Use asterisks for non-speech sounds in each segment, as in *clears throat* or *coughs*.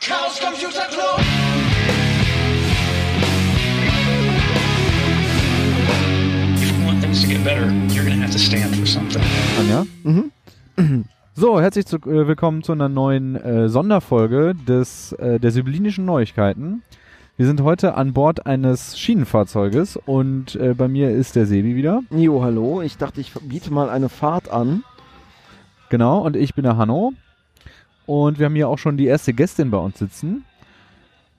Chaos Computer Club. If you want things to get better, you're to have to stand for something. Anja? Mhm. So, herzlich zu, äh, willkommen zu einer neuen äh, Sonderfolge des, äh, der Sibyllinischen Neuigkeiten. Wir sind heute an Bord eines Schienenfahrzeuges und äh, bei mir ist der Sebi wieder. Jo, hallo. Ich dachte, ich biete mal eine Fahrt an. Genau, und ich bin der Hanno. Und wir haben hier auch schon die erste Gästin bei uns sitzen.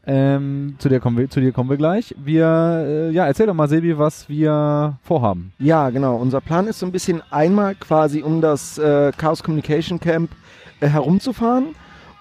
Ähm, zu, der kommen wir, zu dir kommen wir gleich. Wir, äh, ja, erzähl doch mal, Sebi, was wir vorhaben. Ja, genau. Unser Plan ist so ein bisschen einmal quasi um das äh, Chaos Communication Camp äh, herumzufahren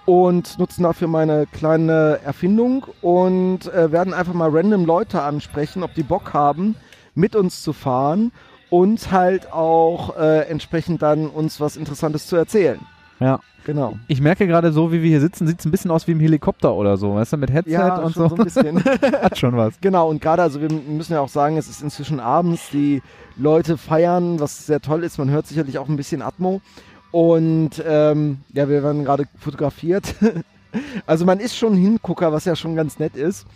und nutzen dafür meine kleine Erfindung und äh, werden einfach mal random Leute ansprechen, ob die Bock haben, mit uns zu fahren und halt auch äh, entsprechend dann uns was Interessantes zu erzählen. Ja. Genau. Ich merke gerade so, wie wir hier sitzen, sieht es ein bisschen aus wie im Helikopter oder so, weißt du, mit Headset Ja, und so. so ein bisschen. *laughs* Hat schon was. Genau, und gerade, also wir müssen ja auch sagen, es ist inzwischen abends, die Leute feiern, was sehr toll ist. Man hört sicherlich auch ein bisschen Atmo. Und ähm, ja, wir werden gerade fotografiert. *laughs* also man ist schon ein Hingucker, was ja schon ganz nett ist.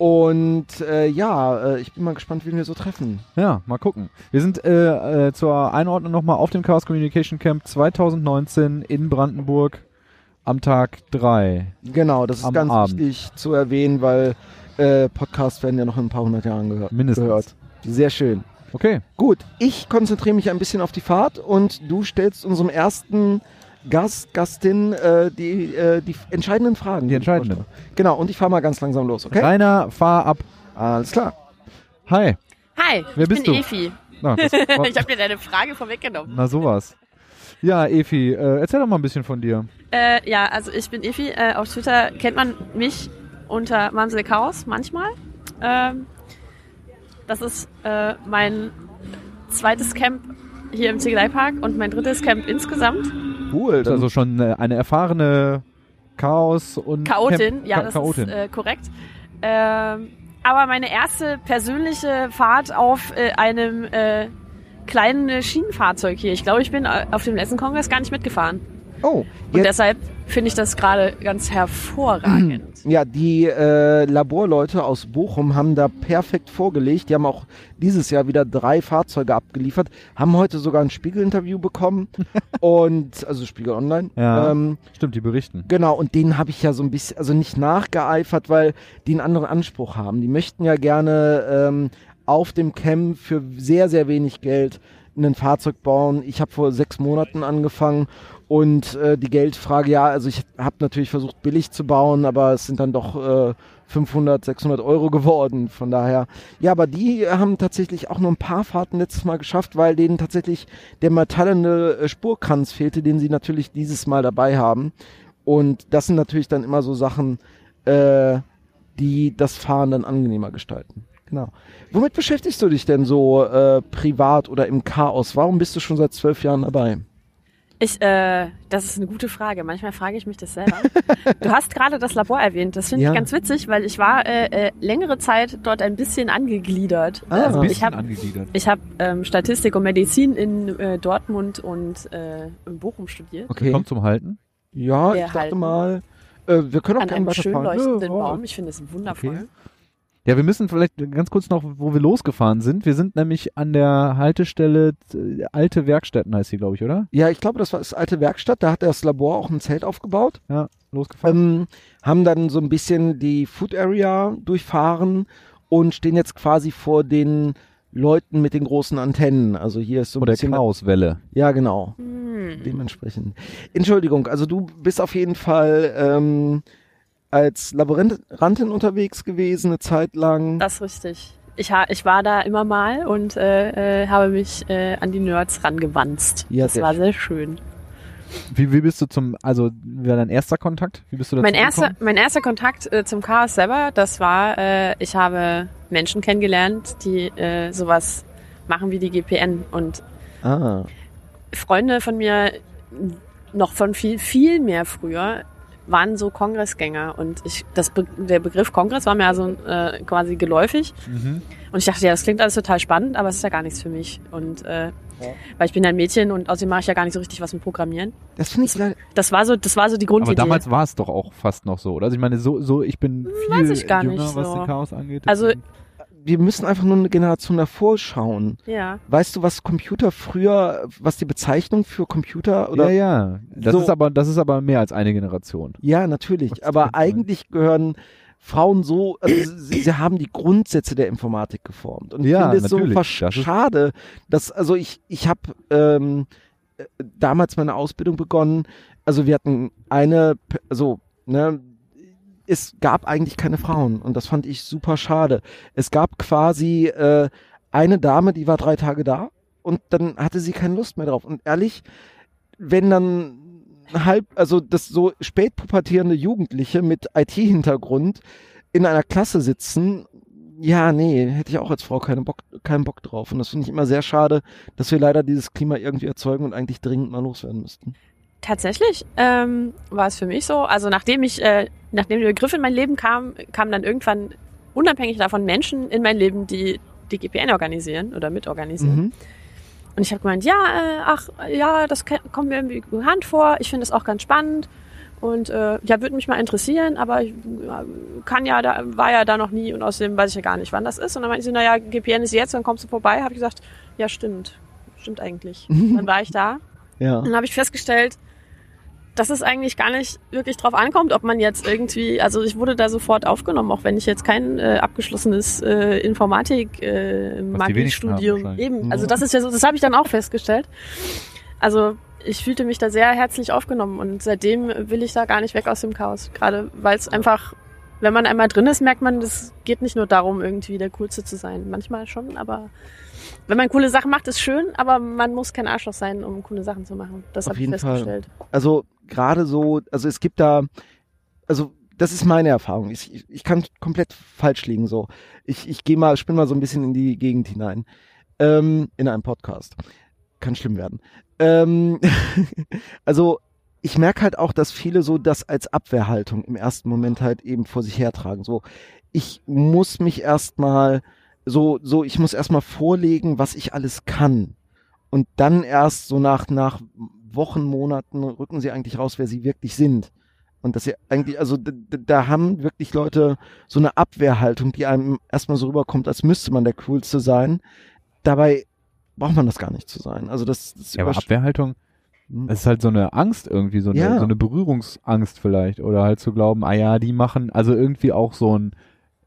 Und äh, ja, äh, ich bin mal gespannt, wen wir so treffen. Ja, mal gucken. Wir sind äh, äh, zur Einordnung nochmal auf dem Chaos Communication Camp 2019 in Brandenburg am Tag 3. Genau, das ist ganz Abend. wichtig zu erwähnen, weil äh, Podcasts werden ja noch in ein paar hundert Jahren gehört. Mindestens. gehört. Sehr schön. Okay. Gut, ich konzentriere mich ein bisschen auf die Fahrt und du stellst unserem ersten Gast, Gastin äh, die, äh, die entscheidenden Fragen. Die entscheidenden. Genau, und ich fahre mal ganz langsam los, okay? Rainer, fahr ab. Alles klar. Hi. Hi, Wer ich bist bin du? Efi. Na, *laughs* ich habe dir deine Frage vorweggenommen. na sowas. Ja, Efi, äh, erzähl doch mal ein bisschen von dir. Äh, ja, also ich bin Efi. Äh, auf Twitter kennt man mich unter Mamsel Chaos manchmal. Ähm, das ist äh, mein zweites Camp hier im Ziegeleipark und mein drittes Camp insgesamt. Cool. Das ist also schon eine erfahrene Chaos- und Chaotin, Camp- ja, das Chaotin. ist äh, korrekt. Ähm, aber meine erste persönliche Fahrt auf äh, einem äh, kleinen äh, Schienenfahrzeug hier. Ich glaube, ich bin äh, auf dem letzten Kongress gar nicht mitgefahren. Oh, Und deshalb finde ich das gerade ganz hervorragend. *clears throat* ja, die äh, Laborleute aus Bochum haben da perfekt vorgelegt. Die haben auch dieses Jahr wieder drei Fahrzeuge abgeliefert, haben heute sogar ein Spiegel-Interview bekommen *laughs* und also Spiegel Online. Ja. Ähm, Stimmt, die berichten. Genau, und denen habe ich ja so ein bisschen, also nicht nachgeeifert, weil die einen anderen Anspruch haben. Die möchten ja gerne ähm, auf dem Camp für sehr, sehr wenig Geld ein Fahrzeug bauen. Ich habe vor sechs Monaten angefangen und äh, die Geldfrage, ja, also ich habe natürlich versucht billig zu bauen, aber es sind dann doch äh, 500, 600 Euro geworden. Von daher, ja, aber die haben tatsächlich auch nur ein paar Fahrten letztes Mal geschafft, weil denen tatsächlich der metallene äh, Spurkranz fehlte, den sie natürlich dieses Mal dabei haben. Und das sind natürlich dann immer so Sachen, äh, die das Fahren dann angenehmer gestalten. Genau. Womit beschäftigst du dich denn so äh, privat oder im Chaos? Warum bist du schon seit zwölf Jahren dabei? Ich, äh, das ist eine gute Frage. Manchmal frage ich mich das selber. du *laughs* hast gerade das Labor erwähnt. Das finde Ja. ich ganz witzig, weil ich war äh, äh, längere Zeit dort ein bisschen angegliedert. Ah, also ein ich bisschen habe angegliedert. ich hab, ähm, Statistik und Medizin in äh, Dortmund und äh, in Bochum studiert. Okay. Kommt zum Halten. Ja, Wir ich dachte halten mal, äh, wir können auch An gerne einem schön leuchtenden Ja, Baum. Ich finde es wundervoll. Okay. Ja, wir müssen vielleicht ganz kurz noch, wo wir losgefahren sind. Wir sind nämlich an der Haltestelle äh, Alte Werkstätten heißt sie, glaube ich, oder? Ja, ich glaube, das war das alte Werkstatt. Da hat das Labor auch ein Zelt aufgebaut. Ja, losgefahren. Ähm, haben dann so ein bisschen die Food Area durchfahren und stehen jetzt quasi vor den Leuten mit den großen Antennen. Also hier ist so ein Oder bisschen. Chaoswelle. Ja, genau. Hm. Dementsprechend. Entschuldigung, also du bist auf jeden Fall ähm, als Laborantin unterwegs gewesen, eine Zeit lang. Das ist richtig. Ich, ha ich war da immer mal und äh, äh, habe mich äh, an die Nerds rangewanzt. Ja, das sehr war sehr schön. Wie, wie bist du zum, also wie war dein erster Kontakt? Wie bist du dazu Mein erster, gekommen? mein erster Kontakt äh, zum Chaos selber, das war, äh, ich habe Menschen kennengelernt, die äh, sowas machen wie die GPN und Ah, Freunde von mir noch von viel, viel mehr früher waren so Kongressgänger und ich, das Be der Begriff Kongress war mir also äh, quasi geläufig Mhm. und ich dachte, ja, das klingt alles total spannend, aber es ist ja gar nichts für mich und äh, weil ich bin ein Mädchen und außerdem mache ich ja gar nicht so richtig was mit Programmieren. Das finde ich leider. Das war so, das war so die Aber Grundidee. damals war es doch auch fast noch so, oder? Also ich meine, so, so ich bin viel Weiß ich gar jünger, nicht was so. den Chaos angeht. Also- Wir müssen einfach nur eine Generation davor schauen. ja. Weißt du, was Computer früher, was die Bezeichnung für Computer oder ja, ja. Das So. ist aber, das ist aber mehr als eine Generation. Ja, natürlich. Was Aber eigentlich gehören Frauen so, also sie, sie haben die Grundsätze der Informatik geformt. Und ich Ja, finde es so natürlich. Das ist- schade, dass, also ich, ich habe ähm, äh, damals meine Ausbildung begonnen. Also wir hatten eine, also, ne, es gab eigentlich keine Frauen und das fand ich super schade. Es gab quasi äh, eine Dame, die war drei Tage da und dann hatte sie keine Lust mehr drauf. Und ehrlich, wenn dann halb, also das so spätpubertierende Jugendliche mit IT-Hintergrund in einer Klasse sitzen, ja, nee, hätte ich auch als Frau keine Bock, keinen Bock drauf. Und das finde ich immer sehr schade, dass wir leider dieses Klima irgendwie erzeugen und eigentlich dringend mal loswerden müssten. Tatsächlich ähm, war es für mich so. Also nachdem ich, äh, nachdem der Begriff in mein Leben kam, kamen dann irgendwann unabhängig davon Menschen in mein Leben, die die GPN organisieren oder mitorganisieren. Mhm. Und ich habe gemeint, ja, äh, ach, ja, das kommt mir irgendwie bekannt vor. Ich finde es auch ganz spannend. Und äh, ja, würde mich mal interessieren, aber ich kann ja, da war ja da noch nie und außerdem weiß ich ja gar nicht, wann das ist. Und dann meinte sie, naja, GPN ist jetzt, dann kommst du vorbei. Habe ich gesagt, ja, stimmt. Stimmt eigentlich. *laughs* dann war ich da. Ja. Dann habe ich festgestellt, dass es eigentlich gar nicht wirklich drauf ankommt, ob man jetzt irgendwie, also ich wurde da sofort aufgenommen, auch wenn ich jetzt kein äh, abgeschlossenes äh, Informatik äh, wahrscheinlich. eben, also Ja. das ist ja so, das habe ich dann auch festgestellt. Also ich fühlte mich da sehr herzlich aufgenommen und seitdem will ich da gar nicht weg aus dem Chaos, gerade weil es einfach wenn man einmal drin ist, merkt man, es geht nicht nur darum, irgendwie der Coolste zu sein. Manchmal schon, aber wenn man coole Sachen macht, ist schön, aber man muss kein Arschloch sein, um coole Sachen zu machen. Das habe ich jeden Fall. festgestellt. Also gerade so, also es gibt da, also das ist meine Erfahrung. Ich, ich, ich kann komplett falsch liegen so. Ich, ich gehe mal, spinne mal so ein bisschen in die Gegend hinein. Ähm, in einem Podcast. Kann schlimm werden. Ähm, *laughs* also ich merke halt auch, dass viele so das als Abwehrhaltung im ersten Moment halt eben vor sich hertragen. So, ich muss mich erstmal so, so, ich muss erstmal vorlegen, was ich alles kann. Und dann erst so nach, nach Wochen, Monaten rücken sie eigentlich raus, wer sie wirklich sind. Und dass sie eigentlich, also da, da haben wirklich Leute so eine Abwehrhaltung, die einem erstmal so rüberkommt, als müsste man der Coolste sein. Dabei braucht man das gar nicht zu sein. Also das, das Ja, aber Abwehrhaltung, Hm. das ist halt so eine Angst irgendwie, so eine, Ja. so eine Berührungsangst vielleicht. Oder halt zu glauben, ah ja, die machen, also irgendwie auch so ein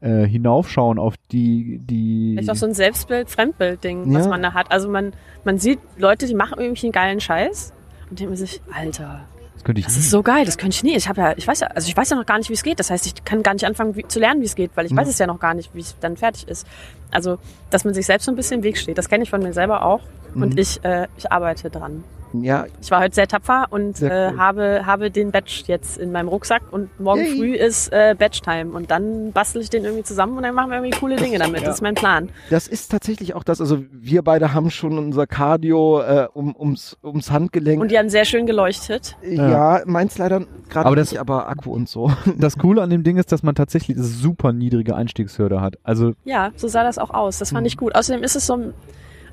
äh, Hinaufschauen auf die, die. Vielleicht auch so ein Selbstbild, Fremdbild-Ding, was Ja. man da hat. Also man, man sieht Leute, die machen irgendwie einen geilen Scheiß und denkt man sich, Alter, das könnte ich das nie. ist so geil, das könnte ich nie. Ich habe ja, ich weiß ja, also ich weiß ja noch gar nicht, wie es geht. Das heißt, ich kann gar nicht anfangen wie, zu lernen, wie es geht, weil ich Mhm. weiß es ja noch gar nicht, wie es dann fertig ist. Also, dass man sich selbst so ein bisschen im Weg steht, das kenne ich von mir selber auch. Und Mhm. ich, äh, ich arbeite dran. Ja, Ich war heute sehr tapfer und Sehr äh, cool. habe, habe den Badge jetzt in meinem Rucksack und morgen Yay. früh ist äh, Badge-Time und dann bastel ich den irgendwie zusammen und dann machen wir irgendwie coole Dinge damit. Ja. Das ist mein Plan. das ist tatsächlich auch das. Also wir beide haben schon unser Cardio äh, um, ums, ums Handgelenk. Und die haben sehr schön geleuchtet. ja, meins leider gerade Aber das- nicht, aber Akku und so. *laughs* Das Coole an dem Ding ist, dass man tatsächlich eine super niedrige Einstiegshürde hat. Also Ja, so sah das auch aus. Das fand Mhm. ich gut. Außerdem ist es so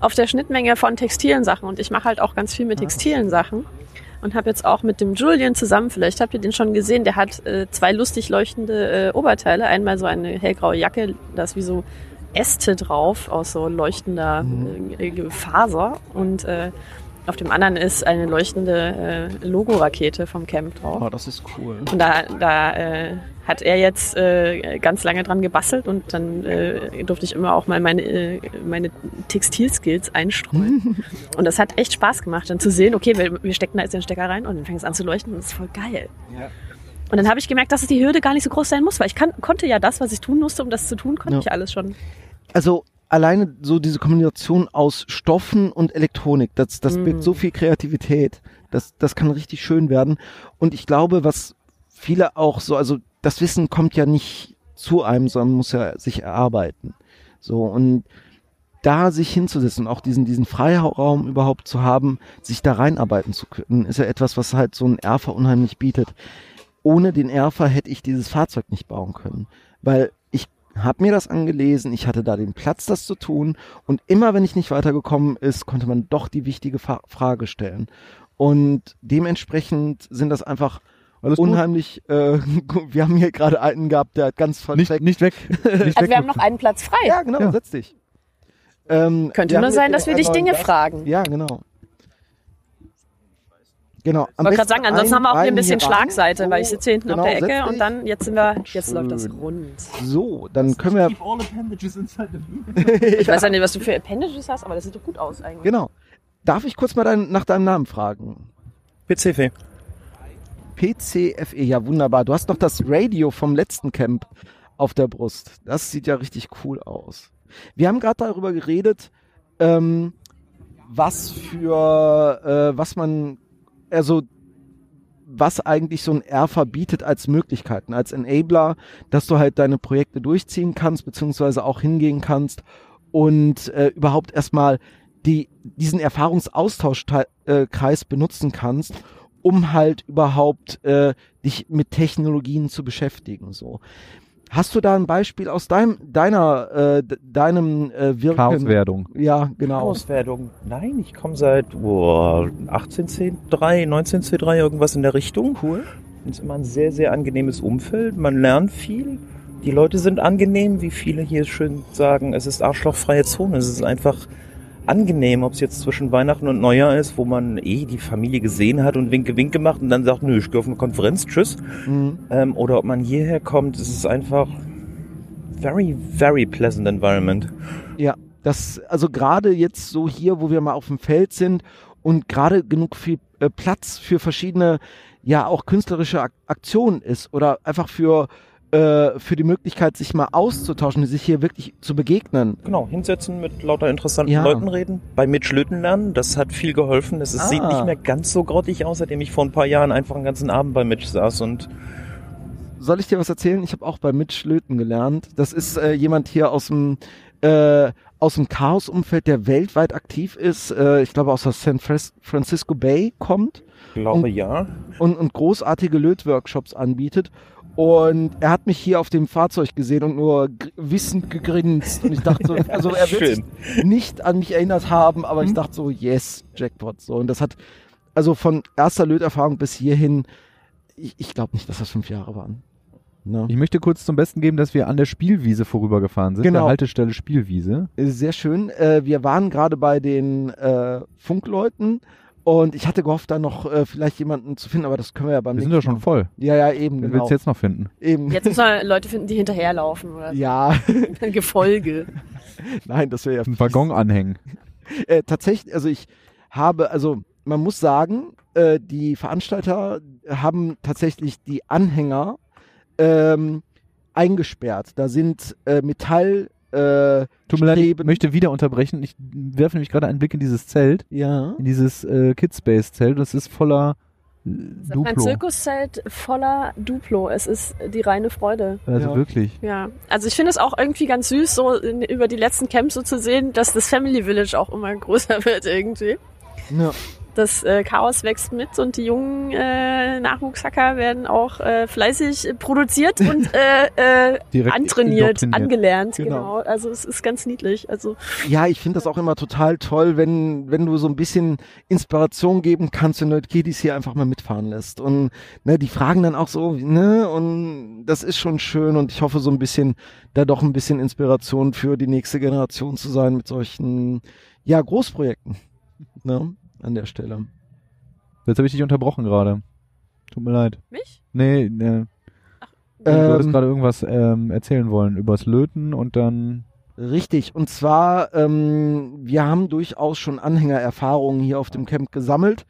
auf der Schnittmenge von textilen Sachen und ich mache halt auch ganz viel mit textilen Sachen und habe jetzt auch mit dem Julian zusammen, vielleicht habt ihr den schon gesehen, der hat äh, zwei lustig leuchtende äh, Oberteile. Einmal so eine hellgraue Jacke, da ist wie so Äste drauf aus so leuchtender Mhm. äh, Faser und äh, auf dem anderen ist eine leuchtende äh, Logo-Rakete vom Camp drauf. Oh, das ist cool. Und da, da äh, hat er jetzt äh, ganz lange dran gebastelt und dann äh, durfte ich immer auch mal meine, äh, meine Textilskills einstreuen. *laughs* und das hat echt Spaß gemacht, dann zu sehen, okay, wir, wir stecken da jetzt den Stecker rein und dann fängt es an zu leuchten und das ist voll geil. Ja. Und dann habe ich gemerkt, dass die Hürde gar nicht so groß sein muss, weil ich kann, konnte ja das, was ich tun musste, um das zu tun, konnte Ja. ich alles schon. Also alleine so diese Kombination aus Stoffen und Elektronik, das, das Mm. birgt so viel Kreativität. Das, das kann richtig schön werden. Und ich glaube, was viele auch so, also das Wissen kommt ja nicht zu einem, sondern muss ja sich erarbeiten. So und da sich hinzusetzen, auch diesen, diesen Freiraum überhaupt zu haben, sich da reinarbeiten zu können, ist ja etwas, was halt so ein Erfa unheimlich bietet. ohne den Erfer hätte ich dieses Fahrzeug nicht bauen können, weil habe mir das angelesen, ich hatte da den Platz, das zu tun und immer wenn ich nicht weitergekommen ist, konnte man doch die wichtige Fa Frage stellen. Und dementsprechend sind das einfach Alles unheimlich, äh, *laughs* wir haben hier gerade einen gehabt, der hat ganz Nicht, nicht weg. *laughs* Nicht Also wir haben noch einen Platz frei. ja, genau, Ja. setz dich. Ähm, Könnte wir nur sein, dass wir dich Dinge Gast. fragen. Ja, genau. Genau. Ich wollte gerade sagen, ansonsten haben wir auch hier ein bisschen Schlagseite, weil ich So, sitze hier hinten genau, auf der Ecke und dann, jetzt sind wir, jetzt Schön. läuft das rund. So, dann können wir. *laughs* Ich weiß ja nicht, was du für Appendages hast, aber das sieht doch gut aus eigentlich. Genau. Darf ich kurz mal dein, nach deinem Namen fragen? PCF. PCFE, E, ja wunderbar. Du hast noch das Radio vom letzten Camp auf der Brust. Das sieht ja richtig cool aus. Wir haben gerade darüber geredet, ähm, was für, äh, was man, also was eigentlich so ein Erfer bietet als Möglichkeiten, als Enabler, dass du halt deine Projekte durchziehen kannst, beziehungsweise auch hingehen kannst und äh, überhaupt erstmal die, diesen Erfahrungsaustauschkreis benutzen kannst, um halt überhaupt äh, dich mit Technologien zu beschäftigen. So. Hast du da ein Beispiel aus deinem, deiner, äh, de- deinem äh, Wirken? Chaoswerdung. Ja, genau. Auswertung. Nein, ich komme seit oh, 18C3, 19C3, irgendwas in der Richtung. Cool. Es ist immer ein sehr, sehr angenehmes Umfeld. Man lernt viel. Die Leute sind angenehm, wie viele hier schön sagen. Es ist arschlochfreie Zone. Es ist einfach angenehm, ob es jetzt zwischen Weihnachten und Neujahr ist, wo man eh die Familie gesehen hat und Winke Winke macht und dann sagt, nö, ich gehe auf eine Konferenz, tschüss. Mhm. Ähm, oder ob man hierher kommt, es ist einfach very, very pleasant environment. Ja, das, also gerade jetzt so hier, wo wir mal auf dem Feld sind und gerade genug viel äh, Platz für verschiedene, ja auch künstlerische Ak Aktionen ist oder einfach für äh, für die Möglichkeit, sich mal auszutauschen, sich hier wirklich zu begegnen. Genau, hinsetzen, mit lauter interessanten Ja. Leuten reden, bei Mitch Löten lernen, das hat viel geholfen. Es Ah. sieht nicht mehr ganz so grottig aus, seitdem ich vor ein paar Jahren einfach einen ganzen Abend bei Mitch saß und Soll ich dir was erzählen? Ich habe auch bei Mitch Löten gelernt. Das ist äh, jemand hier aus dem äh, aus dem Chaos-Umfeld, der weltweit aktiv ist. Äh, ich glaube aus der San Francisco Bay kommt. glaube Und- ja. und, und großartige Lötworkshops anbietet. Und er hat mich hier auf dem Fahrzeug gesehen und nur wissend gegrinst. Und ich dachte so, *laughs* also er wird sich nicht an mich erinnert haben, aber Mhm. ich dachte so, yes, Jackpot. So, und das hat, also von erster Löterfahrung bis hierhin, ich, ich glaube nicht, dass das fünf Jahre waren. Ne? Ich möchte kurz zum Besten geben, dass wir an der Spielwiese vorübergefahren sind. Genau. Der Haltestelle Spielwiese. Sehr schön. Äh, wir waren gerade bei den äh, Funkleuten und ich hatte gehofft, da noch äh, vielleicht jemanden zu finden, aber das können wir ja beim Wir sind ja schon voll. Ja, ja, eben, Wen genau. willst du jetzt noch finden? eben. Jetzt müssen wir Leute finden, die hinterherlaufen oder *laughs* *laughs* Ja, ein Gefolge. nein, das wäre ja Einen Waggon anhängen. äh, tatsächlich, also ich habe, also man muss sagen, äh, die Veranstalter haben tatsächlich die Anhänger ähm, eingesperrt. Da sind äh, Metall, äh, Tut mir leid, ich möchte wieder unterbrechen. Ich werfe nämlich gerade einen Blick in dieses Zelt, ja. in dieses äh, Kidspace-Zelt. Das ist voller äh, Das ist ein Duplo. Zirkuszelt voller Duplo. Es ist die reine Freude. Also Ja. wirklich. Ja, also ich finde es auch irgendwie ganz süß, so in, über die letzten Camps so zu sehen, dass das Family Village auch immer größer *laughs* wird irgendwie. ja. Das äh, Chaos wächst mit und die jungen äh, Nachwuchshacker werden auch äh, fleißig produziert und *laughs* äh, äh, antrainiert, angelernt, Genau. genau. Also es ist ganz niedlich. Also Ja, ich finde das auch immer total toll, wenn, wenn du so ein bisschen Inspiration geben kannst, wenn du die Kiddies hier einfach mal mitfahren lässt. Und ne, die fragen dann auch so, ne, und das ist schon schön und ich hoffe so ein bisschen, da doch ein bisschen Inspiration für die nächste Generation zu sein mit solchen, ja, Großprojekten. Ne, an der Stelle. Jetzt habe ich dich unterbrochen gerade. Tut mir leid. mich? Nee, nee. du hattest Ähm, gerade irgendwas ähm, erzählen wollen übers Löten und dann. Richtig, und zwar, ähm, wir haben durchaus schon Anhängererfahrungen hier auf dem Camp gesammelt.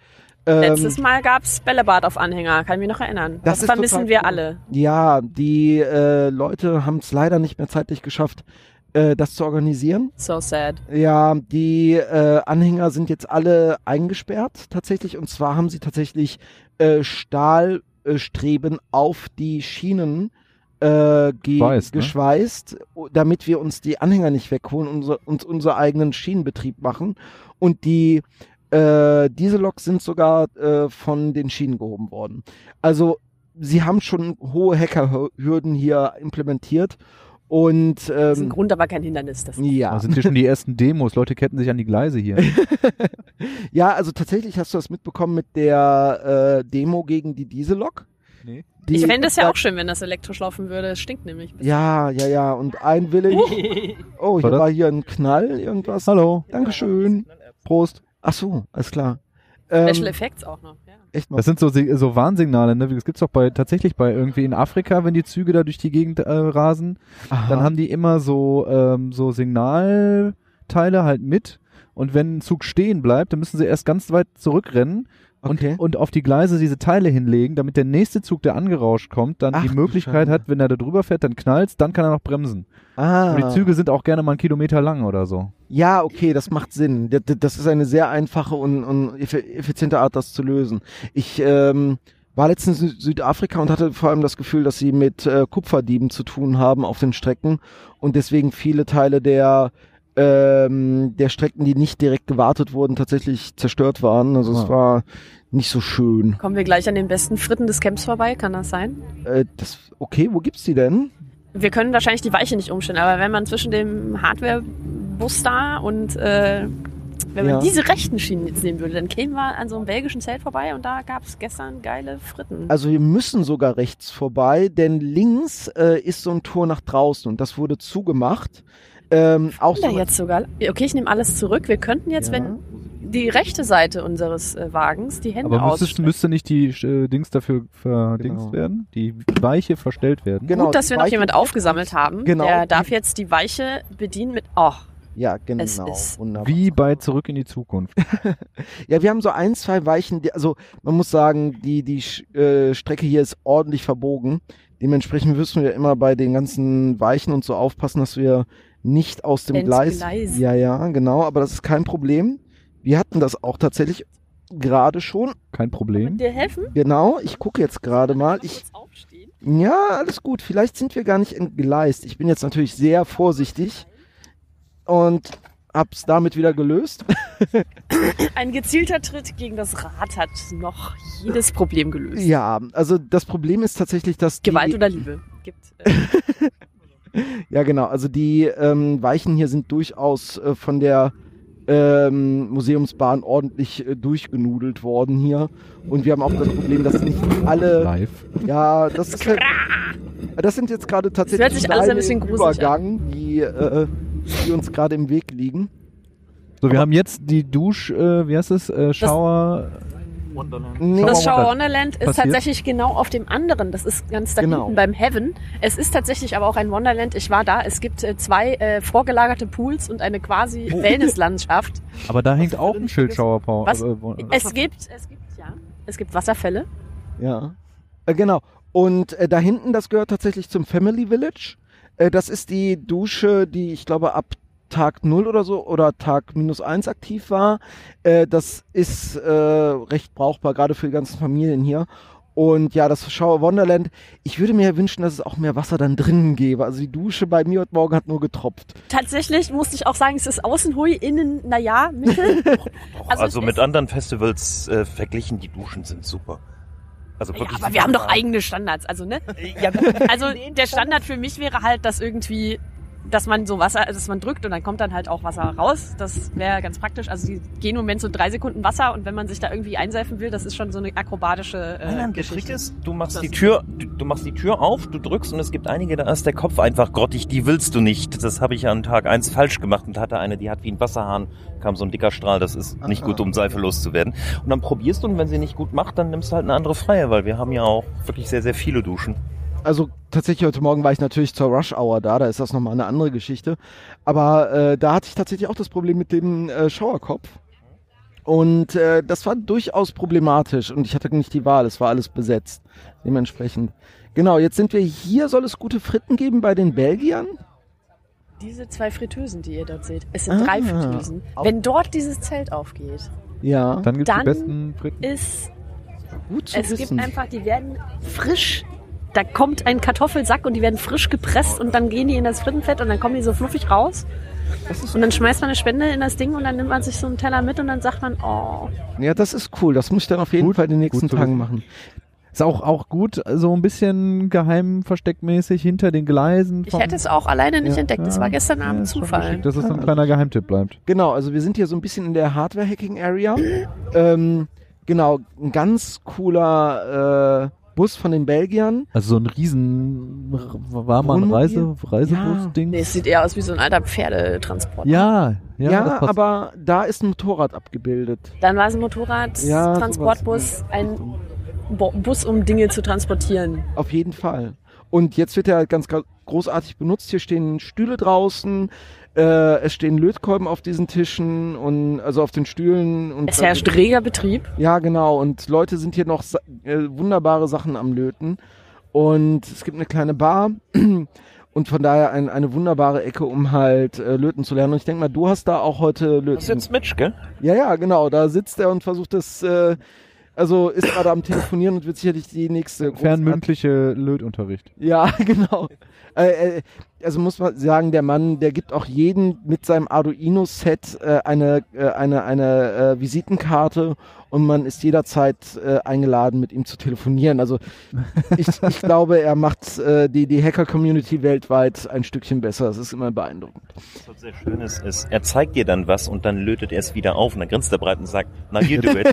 Ähm, Letztes Mal gab's Bällebad auf Anhänger, kann ich mich noch erinnern. Das Das, vermissen wir cool. alle. Ja, die äh, Leute haben es leider nicht mehr zeitlich geschafft, äh, das zu organisieren. So sad. Ja, die äh, Anhänger sind jetzt alle eingesperrt tatsächlich und zwar haben sie tatsächlich äh, Stahlstreben äh, auf die Schienen äh, ge Geschweißt, ne? damit wir uns die Anhänger nicht wegholen und unser, uns unseren eigenen Schienenbetrieb machen. Und die äh, diese Loks sind sogar äh, von den Schienen gehoben worden. Also sie haben schon hohe Hackerhürden hier implementiert. Und Das ist ein ähm, Grund, aber kein Hindernis. Das ja. Da sind hier schon die ersten Demos. Leute ketten sich an die Gleise hier. *laughs* ja, also tatsächlich hast du das mitbekommen mit der äh, Demo gegen die Diesellok. Nee. Die, ich fände es ja auch schön, wenn das elektrisch laufen würde. Es stinkt nämlich. Ja, ja, ja. Und ein Village. Oh, hier War das? war hier ein Knall, irgendwas. Hallo. Dankeschön. Prost. Ach so, alles klar. Ähm, Special Effects auch noch. Ja. Echt mal. Das sind so, so Warnsignale, ne? Das gibt's doch bei, tatsächlich bei irgendwie in Afrika, wenn die Züge da durch die Gegend äh, rasen, Aha. dann haben die immer so, ähm, so Signalteile halt mit. Und wenn ein Zug stehen bleibt, dann müssen sie erst ganz weit zurückrennen Okay. und auf die Gleise diese Teile hinlegen, damit der nächste Zug, der angerauscht kommt, dann Ach die Möglichkeit hat, wenn er da drüber fährt, dann knallt's, dann kann er noch bremsen. ah. Und die Züge sind auch gerne mal einen Kilometer lang oder so. Ja, okay, das macht Sinn. Das ist eine sehr einfache und, und effi- effiziente Art, das zu lösen. Ich ähm, war letztens in Sü- Südafrika und hatte vor allem das Gefühl, dass sie mit äh, Kupferdieben zu tun haben auf den Strecken und deswegen viele Teile der ähm, der Strecken, die nicht direkt gewartet wurden, tatsächlich zerstört waren. Also Ah. es war nicht so schön. Kommen wir gleich an den besten Fritten des Camps vorbei? Kann das sein? Äh, das, okay, wo gibt's die denn? Wir können wahrscheinlich die Weiche nicht umstellen, aber wenn man zwischen dem Hardware-Bus da und äh, wenn man Ja. diese rechten Schienen jetzt nehmen würde, dann kämen wir an so einem belgischen Zelt vorbei und da gab es gestern geile Fritten. Also wir müssen sogar rechts vorbei, denn links äh, ist so ein Tor nach draußen und das wurde zugemacht. Ähm, auch so, jetzt sogar. Okay, ich nehme alles zurück. Wir könnten jetzt, Ja. wenn die rechte Seite unseres äh, Wagens die Hände Aber müsste, ausstrecken. müsste nicht die äh, Dings dafür verdingst Genau. werden? Die Weiche verstellt werden? Genau, Gut, dass wir noch jemand aufgesammelt haben. Genau. Der darf jetzt die Weiche bedienen mit. Oh, Ja, genau. Es ist Wunderbar. Wie bei Zurück in die Zukunft. *laughs* Ja, wir haben so ein, zwei Weichen, die, also man muss sagen, die, die äh, Strecke hier ist ordentlich verbogen. Dementsprechend müssen wir immer bei den ganzen Weichen und so aufpassen, dass wir nicht aus dem Gleis. Entgleisen. Ja, ja, genau, aber das ist kein Problem. Wir hatten das auch tatsächlich gerade schon. Kein Problem. Kann dir helfen? Genau, ich gucke jetzt gerade mal. Ich, ja, alles gut. Vielleicht sind wir gar nicht entgleist. Ich bin jetzt natürlich sehr vorsichtig und hab's damit wieder gelöst. *laughs* Ein gezielter Tritt gegen das Rad hat noch jedes Problem gelöst. Ja, also das Problem ist tatsächlich, dass die, Gewalt oder Liebe gibt. Äh, *laughs* Ja, genau. Also die ähm, Weichen hier sind durchaus äh, von der ähm, Museumsbahn ordentlich äh, durchgenudelt worden hier. Und wir haben auch das Problem, dass nicht alle. Live. Ja, das ist halt, Das sind jetzt gerade tatsächlich hört sich alles ein bisschen Übergang, die, äh, die uns gerade im Weg liegen. So, wir haben jetzt die Dusch, äh, wie heißt es? Äh, Shower. Nee, Das Shower Wonderland ist passiert. tatsächlich genau auf dem anderen. Das ist ganz da Genau. hinten beim Heaven. Es ist tatsächlich aber auch ein Wonderland. Ich war da. Es gibt äh, zwei äh, vorgelagerte Pools und eine quasi Oh. Wellnesslandschaft. *laughs* Aber da hängt auch ein Schild Shower Power. Was? Äh, wo- Es gibt, es gibt, ja, es gibt Wasserfälle. Ja. Äh, genau. Und äh, da hinten, das gehört tatsächlich zum Family Village. Äh, das ist die Dusche, die ich glaube ab Tag 0 oder so oder Tag minus 1 aktiv war. Äh, das ist äh, recht brauchbar, gerade für die ganzen Familien hier. Und ja, das Shower Wonderland, ich würde mir ja wünschen, dass es auch mehr Wasser dann drinnen gäbe. Also die Dusche bei mir heute Morgen hat nur getropft. Tatsächlich musste ich auch sagen, es ist außen hui, innen, naja, mittel. *laughs* Also, es mit anderen Festivals äh, verglichen, die Duschen sind super. Also Ja, wirklich. aber wir haben doch eigene Standards, also ne? Ja, gut. Also der Standard für mich wäre halt, dass irgendwie, dass man so Wasser, also dass man drückt und dann kommt dann halt auch Wasser raus. Das wäre ganz praktisch. Also die gehen im Moment so drei Sekunden Wasser und wenn man sich da irgendwie einseifen will, das ist schon so eine akrobatische äh, Nein, nein, der Geschichte. Trick ist, du machst Das- die Tür, du, du machst die Tür auf, du drückst und es gibt einige, da ist der Kopf einfach grottig, die willst du nicht. Das habe ich an Tag eins falsch gemacht und hatte eine, die hat wie ein Wasserhahn, kam so ein dicker Strahl, das ist nicht Aha. gut, um Seife loszuwerden. Und dann probierst du und wenn sie nicht gut macht, dann nimmst du halt eine andere freie, weil wir haben ja auch wirklich sehr, sehr viele Duschen. Also tatsächlich heute Morgen war ich natürlich zur Rush Hour da, da ist das nochmal eine andere Geschichte. Aber äh, da hatte ich tatsächlich auch das Problem mit dem äh, Schauerkopf. Und äh, das war durchaus problematisch und ich hatte nicht die Wahl, es war alles besetzt. Dementsprechend. Genau, jetzt sind wir hier, soll es gute Fritten geben bei den Belgiern? Diese zwei Fritteusen, die ihr dort seht, es sind Ah. drei Fritteusen. Wenn dort dieses Zelt aufgeht, Ja, Dann gibt's die Dann besten Fritten. ist gut zu es wissen. gibt einfach, die werden frisch. Da kommt ein Kartoffelsack und die werden frisch gepresst und dann gehen die in das Frittenfett und dann kommen die so fluffig raus. Und dann schmeißt man eine Spende in das Ding und dann nimmt man sich so einen Teller mit und dann sagt man, oh, ja, das ist cool, das muss ich dann auf jeden Gut, Fall in den nächsten gut Tagen machen. Ist auch, auch gut, so ein bisschen geheim versteckmäßig hinter den Gleisen. Ich hätte es auch alleine nicht Ja, entdeckt. Das war gestern ja, Abend Zufall. Dass es so ein kleiner Geheimtipp bleibt. Genau, also wir sind hier so ein bisschen in der Hardware-Hacking-Area. ähm, genau, ein ganz cooler äh, Bus von den Belgiern. Also so ein riesen war mal ein Wohnmobil? Reise, Reisebus-Ding. Nee, es sieht eher aus wie so ein alter Pferdetransport. Ja, ja, Ja, das passt. aber da ist ein Motorrad abgebildet. Dann war es ein Motorrad, Ja, Transportbus, ein Bo Bus, um Dinge zu transportieren. Auf jeden Fall. Und jetzt wird er ganz gra- großartig benutzt. Hier stehen Stühle draußen, äh, es stehen Lötkolben auf diesen Tischen und also auf den Stühlen. Und Es herrscht reger Betrieb. Ja, genau. Und Leute sind hier noch sa äh, wunderbare Sachen am Löten. Und es gibt eine kleine Bar. *clears throat* Und von daher ein, eine wunderbare Ecke, um halt äh, löten zu lernen. Und ich denke mal, du hast da auch heute löten. Das ist jetzt Mitch, gell? Ja, ja, genau. Da sitzt er und versucht das, äh, also ist gerade am Telefonieren und wird sicherlich die nächste Fernmündliche Lötunterricht. Ja, *laughs* genau. Äh, äh, also muss man sagen, der Mann, der gibt auch jeden mit seinem Arduino-Set äh, eine, äh, eine, eine äh, Visitenkarte und man ist jederzeit äh, eingeladen, mit ihm zu telefonieren. Also ich, ich *laughs* glaube, er macht äh, die, die Hacker-Community weltweit ein Stückchen besser. Das ist immer beeindruckend. Was sehr schön ist, ist, er zeigt dir dann was und dann lötet er es wieder auf und dann grinst er breit und sagt, na you do it.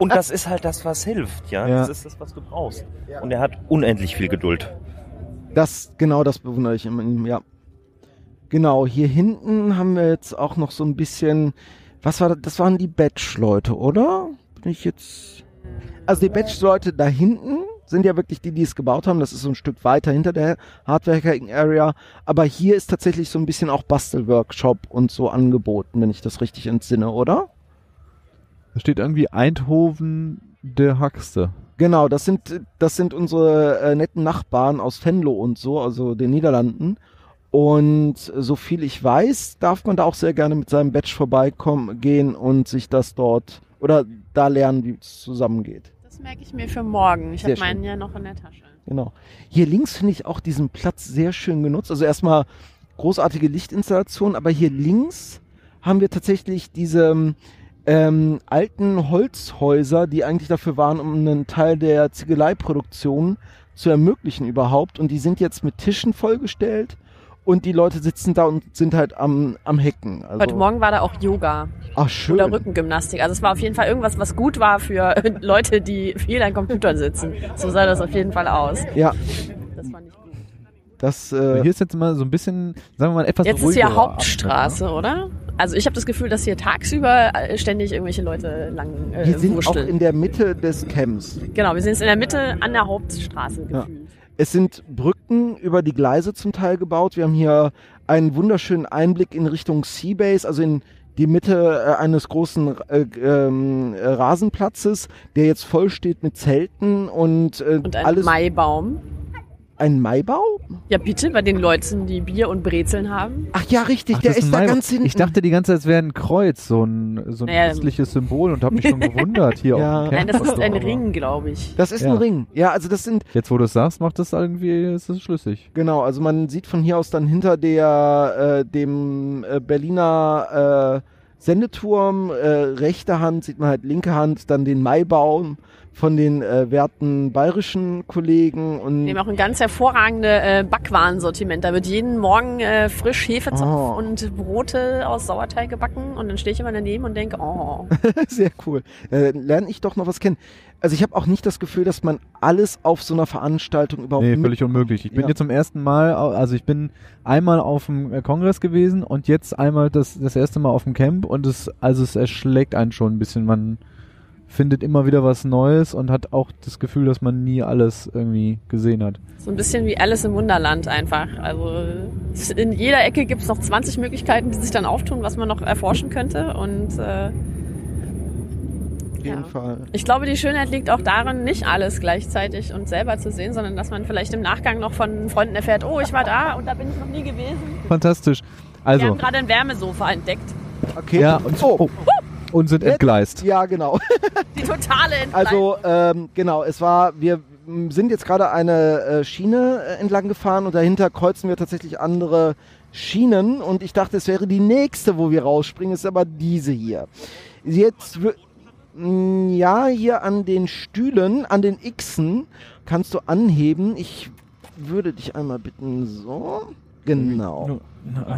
und das ist halt das, was hilft, ja? Ja. Das ist das, was du brauchst. Und er hat unendlich viel Geduld. Das, genau das bewundere ich in ja. Genau, hier hinten haben wir jetzt auch noch so ein bisschen, was war das? Das waren die Batch-Leute, oder? Bin ich jetzt. Also die Batch-Leute da hinten sind ja wirklich die, die es gebaut haben. Das ist so ein Stück weiter hinter der Hardware-Hacking-Area. Aber hier ist tatsächlich so ein bisschen auch Bastelworkshop und so angeboten, wenn ich das richtig entsinne, oder? Da steht irgendwie Eindhoven der Haxte. Genau, das sind, das sind unsere äh, netten Nachbarn aus Venlo und so, also den Niederlanden. Und so viel ich weiß, darf man da auch sehr gerne mit seinem Badge vorbeikommen, gehen und sich das dort oder da lernen, wie es zusammengeht. Das merke ich mir für morgen. Ich habe meinen schön. ja noch in der Tasche. Genau. Hier links finde ich auch diesen Platz sehr schön genutzt. Also erstmal großartige Lichtinstallation, aber hier links haben wir tatsächlich diese ähm, alten Holzhäuser, die eigentlich dafür waren, um einen Teil der Ziegeleiproduktion zu ermöglichen überhaupt. Und die sind jetzt mit Tischen vollgestellt und die Leute sitzen da und sind halt am, am Hacken. Also, Heute Morgen war da auch Yoga Ach, schön. oder Rückengymnastik. Also es war auf jeden Fall irgendwas, was gut war für *laughs* Leute, die viel an Computern sitzen. So sah das auf jeden Fall aus. Ja, Das fand ich. Das, äh, Hier ist jetzt mal so ein bisschen, sagen wir mal, etwas Jetzt ist hier ruhigerer Hauptstraße, oder? Also ich habe das Gefühl, dass hier tagsüber äh, ständig irgendwelche Leute lang äh, wir sind auch wurschteln. in der Mitte des Camps. Genau, wir sind jetzt in der Mitte an der Hauptstraße gefühlt. Es sind Brücken über die Gleise zum Teil gebaut. Wir haben hier einen wunderschönen Einblick in Richtung Seabase, also in die Mitte äh, eines großen äh, äh, Rasenplatzes, der jetzt voll steht mit Zelten und, äh, Und ein alles. Maibaum. Ein Maibau? Ja, bitte, bei den Leuten, die Bier und Brezeln haben. Ach ja, richtig, Ach, der ist ein da ganz hinten. Ich dachte die ganze Zeit, es wäre ein Kreuz, so ein, so ein Naja, christliches Symbol und habe mich schon *laughs* gewundert hier Ja. auf dem Nein, das ist ein Ring, glaube ich. das ist Ja. ein Ring. Ja, also das sind Jetzt, wo du es sagst, macht das irgendwie, ist es schlüssig. Genau, also man sieht von hier aus dann hinter der äh, dem äh, Berliner äh, Sendeturm, äh, rechte Hand sieht man halt linke Hand, dann den Maibaum von den äh, werten bayerischen Kollegen und Wir haben auch ein ganz hervorragende äh, Backwarensortiment. Da wird jeden Morgen äh, frisch Hefezopf Oh. und Brote aus Sauerteig gebacken und dann stehe ich immer daneben und denke, oh, *laughs* sehr cool. Äh, lerne ich doch noch was kennen. Also ich habe auch nicht das Gefühl, dass man alles auf so einer Veranstaltung überhaupt Nee, völlig unmöglich. Ich bin Ja. jetzt zum ersten Mal, also ich bin einmal auf dem äh, Kongress gewesen und jetzt einmal das, das erste Mal auf dem Camp und es, also es erschlägt einen schon ein bisschen. Man findet immer wieder was Neues und hat auch das Gefühl, dass man nie alles irgendwie gesehen hat. so ein bisschen wie Alice im Wunderland einfach. Also in jeder Ecke gibt es noch 20 Möglichkeiten, die sich dann auftun, was man noch erforschen könnte. Und äh, auf jeden ja. Fall. ich glaube, die Schönheit liegt auch darin, nicht alles gleichzeitig und selber zu sehen, sondern dass man vielleicht im Nachgang noch von Freunden erfährt, oh, ich war da und da bin ich noch nie gewesen. Fantastisch. Wir Also, haben gerade ein Wärmesofa entdeckt. Okay. ja, und, oh, oh, und sind entgleist. ja, genau. *laughs* Die totale Entgleisung. Also ähm, genau, es war, wir sind jetzt gerade eine äh, Schiene äh, entlang gefahren und dahinter kreuzen wir tatsächlich andere Schienen und ich dachte, es wäre die nächste, wo wir rausspringen, ist aber diese hier. Jetzt, Mm, Ja, hier an den Stühlen, an den Xen kannst du anheben. Ich würde dich einmal bitten, so. Genau.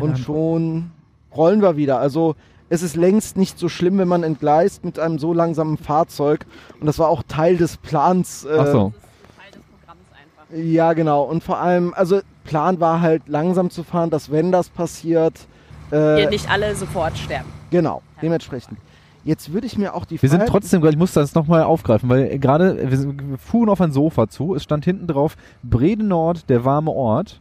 Und schon rollen wir wieder. Also es ist längst nicht so schlimm, wenn man entgleist mit einem so langsamen Fahrzeug. Und das war auch Teil des Plans. Äh, Ach so. Teil des Programms einfach. Ja, genau. Und vor allem, also Plan war halt langsam zu fahren, dass wenn das passiert, äh, Hier nicht alle sofort sterben. genau, dementsprechend. Jetzt würde ich mir auch die Wir sind trotzdem, ich muss das nochmal aufgreifen, weil gerade, wir, fuhren auf ein Sofa zu, es stand hinten drauf, Brede Nord, der warme Ort.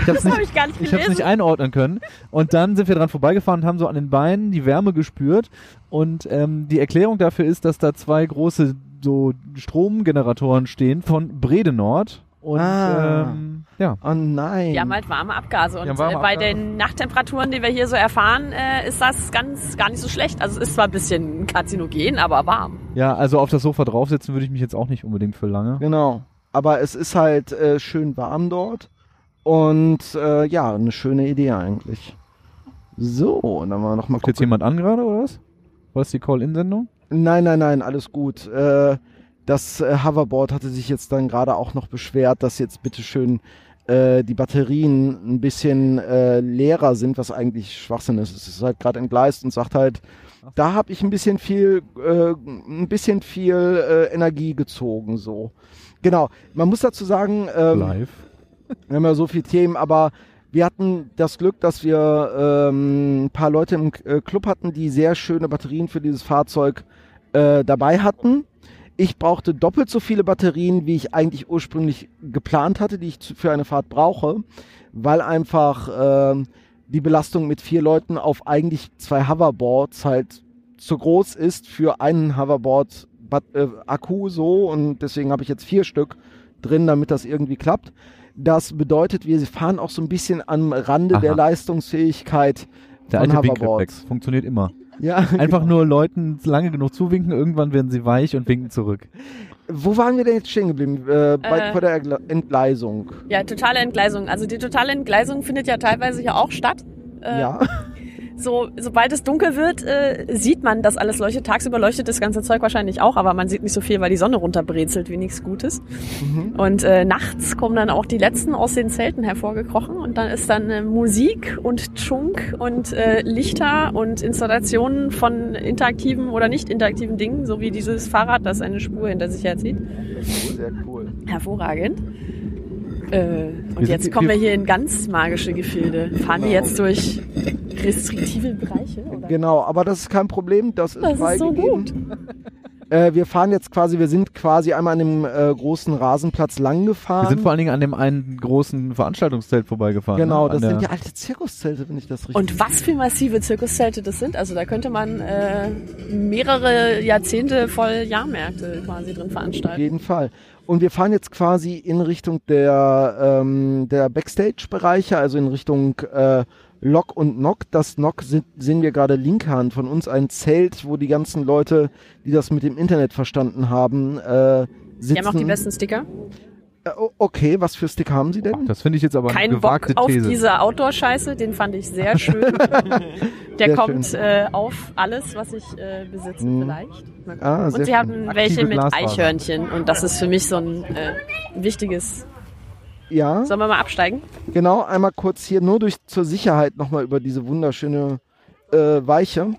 Ich hab's Das habe nicht, ich gar nicht ich hab's nicht einordnen können. Und dann sind wir dran vorbeigefahren und haben so an den Beinen die Wärme gespürt. Und ähm, die Erklärung dafür ist, dass da zwei große so Stromgeneratoren stehen von Brede Nord. Und Ah. ähm, ja. Oh nein. Die haben halt warme Abgase und warme äh, bei Abgase. den Nachttemperaturen, die wir hier so erfahren, äh, ist das ganz gar nicht so schlecht. Also es ist zwar ein bisschen karzinogen, aber warm. Ja, also auf das Sofa draufsetzen würde ich mich jetzt auch nicht unbedingt für lange. Genau. Aber es ist halt äh, schön warm dort. Und äh, ja, eine schöne Idee eigentlich. So, dann wir noch mal jetzt gucken. jemand an gerade, oder was? War das die Call-In-Sendung? Nein, nein, nein, alles gut. Äh, das äh, Hoverboard hatte sich jetzt dann gerade auch noch beschwert, dass jetzt bitteschön äh, die Batterien ein bisschen äh, leerer sind, was eigentlich Schwachsinn ist. Es ist halt gerade entgleist und sagt halt, da habe ich ein bisschen viel, äh, ein bisschen viel äh, Energie gezogen, so. Genau. Man muss dazu sagen, ähm, Live. Wir haben ja so viele Themen, aber wir hatten das Glück, dass wir ähm, ein paar Leute im äh, Club hatten, die sehr schöne Batterien für dieses Fahrzeug äh, dabei hatten. Ich brauchte doppelt so viele Batterien, wie ich eigentlich ursprünglich geplant hatte, die ich für eine Fahrt brauche, weil einfach ähm, die Belastung mit vier Leuten auf eigentlich zwei Hoverboards halt zu groß ist für einen Hoverboard äh, Akku so und deswegen habe ich jetzt vier Stück drin, damit das irgendwie klappt. Das bedeutet, wir fahren auch so ein bisschen am Rande Aha. der Leistungsfähigkeit Der von alte Hoverboards. Funktioniert immer. Ja, Einfach genau. nur Leuten lange genug zuwinken, irgendwann werden sie weich und winken zurück. Wo waren wir denn jetzt stehen geblieben? Äh, bei, Äh. bei der Entgleisung. Ja, totale Entgleisung. Also die totale Entgleisung findet ja teilweise hier auch statt. Äh, ja. *laughs* So, sobald es dunkel wird, äh, sieht man, dass alles leuchtet. Tagsüber leuchtet das ganze Zeug wahrscheinlich auch, aber man sieht nicht so viel, weil die Sonne runterbrezelt, wie nichts Gutes. Mhm. Und äh, nachts kommen dann auch die letzten aus den Zelten hervorgekrochen und dann ist dann äh, Musik und Chunk und äh, Lichter und Installationen von interaktiven oder nicht interaktiven Dingen, so wie dieses Fahrrad, das eine Spur hinter sich herzieht. Sehr cool. Hervorragend. Äh, und Wir jetzt kommen wir- wir hier in ganz magische Gefilde. Fahren wir Genau. jetzt durch restriktive Bereiche? Oder? Genau, aber das ist kein Problem, das ist Das ist so freigegeben. *laughs* Äh, wir fahren jetzt quasi, wir sind quasi einmal an dem äh, großen Rasenplatz lang gefahren. Wir sind vor allen Dingen an dem einen großen Veranstaltungszelt vorbeigefahren. Genau, ne? das sind ja alte Zirkuszelte, wenn ich das richtig Und was für massive Zirkuszelte das sind. Also da könnte man äh, mehrere Jahrzehnte voll Jahrmärkte quasi drin Auf veranstalten. jeden Fall. Und wir fahren jetzt quasi in Richtung der, ähm, der Backstage-Bereiche, also in Richtung äh, Lok und Nock. Das Nock sind, sehen wir gerade linke Hand von uns, ein Zelt, wo die ganzen Leute, die das mit dem Internet verstanden haben, äh, sitzen. Die haben auch die besten Sticker. Äh, okay, was für Stick haben Sie denn? Das finde ich jetzt aber eine Kein gewagte Bock auf These. diese Outdoor-Scheiße, den fand ich sehr schön. *laughs* Der Sehr kommt schön. äh, auf alles, was ich äh, besitze Mhm. vielleicht. Ah, und sie schön. haben Aktive welche mit Glasfaser. Eichhörnchen und das ist für mich so ein äh, wichtiges. Ja, Sollen wir mal absteigen? genau. Einmal kurz hier nur durch zur Sicherheit nochmal über diese wunderschöne äh, Weiche.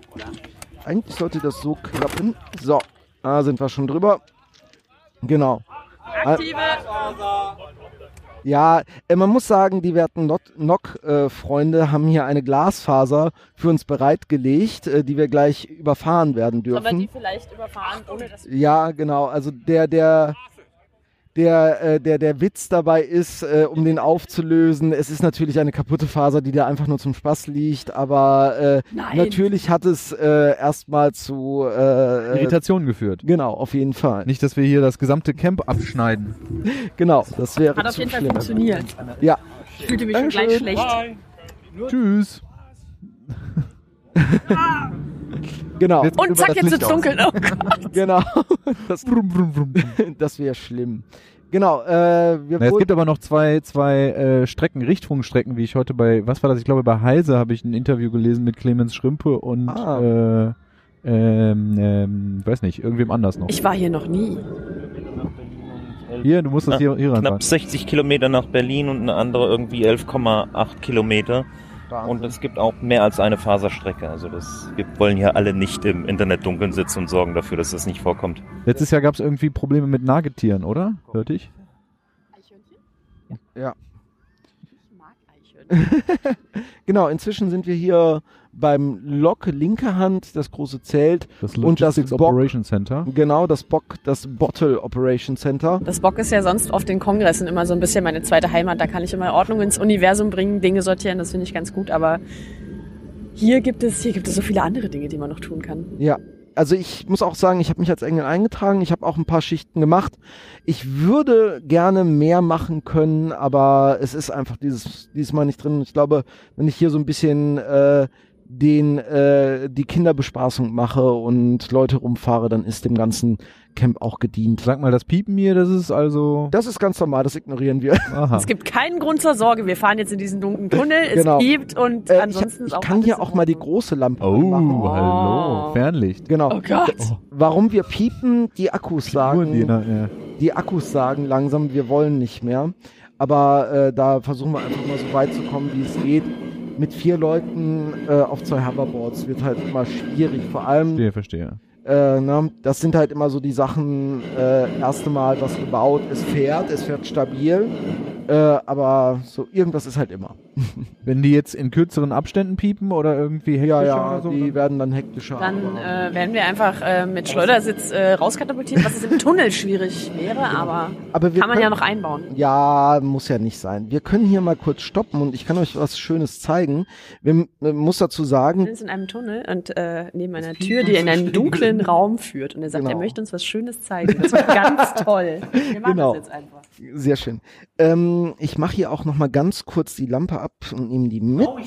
Eigentlich sollte das so klappen. So, da sind wir schon drüber. Genau. Aktive. Ja, äh, man muss sagen, die werten NOC-Freunde haben hier eine Glasfaser für uns bereitgelegt, äh, die wir gleich überfahren werden Sollen wir die dürfen. vielleicht überfahren, ohne dass Ja, genau. Also der, der, der, äh, der, der Witz dabei ist, äh, um den aufzulösen, es ist natürlich eine kaputte Faser, die da einfach nur zum Spaß liegt, aber äh, natürlich hat es äh, erstmal zu äh, Irritationen geführt. Genau, auf jeden Fall. Nicht, dass wir hier das gesamte Camp abschneiden. Genau, das wäre Hat auf jeden Fall schlimm. funktioniert. Ja, Ich fühlte mich schon gleich schlecht. Tschüss. *laughs* genau. Jetzt- Und zack, jetzt Licht wird's dunkel. Oh Gott. Genau. *laughs* Das, Brumm, brumm, brumm. *laughs* das wäre schlimm. Genau, äh, wir Na, es gibt aber noch zwei, zwei äh, Strecken, Richtfunkstrecken, wie ich heute bei, was war das? Ich glaube, bei Heise habe ich ein Interview gelesen mit Clemens Schrümpe und Ah. äh, ähm, ähm, weiß nicht, irgendwem anders noch. Ich war hier noch nie. hier, du musst das hier, hier Knapp ran. 60 Kilometer nach Berlin und eine andere irgendwie 11,8 Kilometer. Wahnsinn. Und es gibt auch mehr als eine Faserstrecke. Also das, wir wollen hier alle nicht im Internet dunkeln sitzen und sorgen dafür, dass das nicht vorkommt. Letztes Jahr gab es irgendwie Probleme mit Nagetieren, oder? Hörte ich? Ja. Ich mag Eichhörnchen. *laughs* Genau, inzwischen sind wir hier beim Lok linke Hand, das große Zelt. Das Und das Bock- Operation Center. Genau, das Bock, das Bottle Operation Center. Das Bock ist ja sonst auf den Kongressen immer so ein bisschen meine zweite Heimat. Da kann ich immer Ordnung ins Universum bringen, Dinge sortieren, das finde ich ganz gut. Aber hier gibt es, hier gibt es so viele andere Dinge, die man noch tun kann. Ja. Also ich muss auch sagen, ich habe mich als Engel eingetragen. Ich habe auch ein paar Schichten gemacht. Ich würde gerne mehr machen können, aber es ist einfach dieses diesmal nicht drin. Ich glaube, wenn ich hier so ein bisschen äh, den äh, die Kinderbespaßung mache und Leute rumfahre, dann ist dem ganzen Camp auch gedient. Sag mal, das Piepen hier, das ist also. Das ist ganz normal, das ignorieren wir. *laughs* Aha. Es gibt keinen Grund zur Sorge. Wir fahren jetzt in diesen dunklen Tunnel. Es Genau. gibt und Äh, ich ansonsten ich ist auch kann alles hier auch mal die große Lampe Oh, machen. hallo. Oh. Fernlicht. Genau. Oh Gott. Warum wir piepen, die Akkus die, sagen, na, ja. die Akkus sagen langsam, wir wollen nicht mehr. Aber äh, da versuchen wir einfach mal so weit zu kommen, wie es geht. Mit vier Leuten äh, auf zwei Hoverboards wird halt immer schwierig. Vor allem, Verstehe, verstehe. Äh, ne, das sind halt immer so die Sachen, äh, erste Mal was gebaut, es fährt, es fährt stabil. Äh, aber so irgendwas ist halt immer. *laughs* Wenn die jetzt in kürzeren Abständen piepen oder irgendwie hektischer Ja, ja, oder so, die dann- werden dann hektischer. Dann aber- äh, werden wir einfach äh, mit Schleudersitz äh, rauskatapultiert, was es im Tunnel schwierig wäre, aber aber wir kann man ja können- noch einbauen. Ja, muss ja nicht sein. Wir können hier mal kurz stoppen und ich kann euch was Schönes zeigen. Wir äh, muss dazu Wir sagen, sind in einem Tunnel und äh, neben einer Tür, die in einen dunklen Raum führt. Und er sagt, Genau. er möchte uns was Schönes zeigen. Das wird ganz *laughs* toll. Wir machen Genau. das jetzt einfach. sehr schön. Ähm, ich mache hier auch noch mal ganz kurz die Lampe ab und nehme die mit. Oh,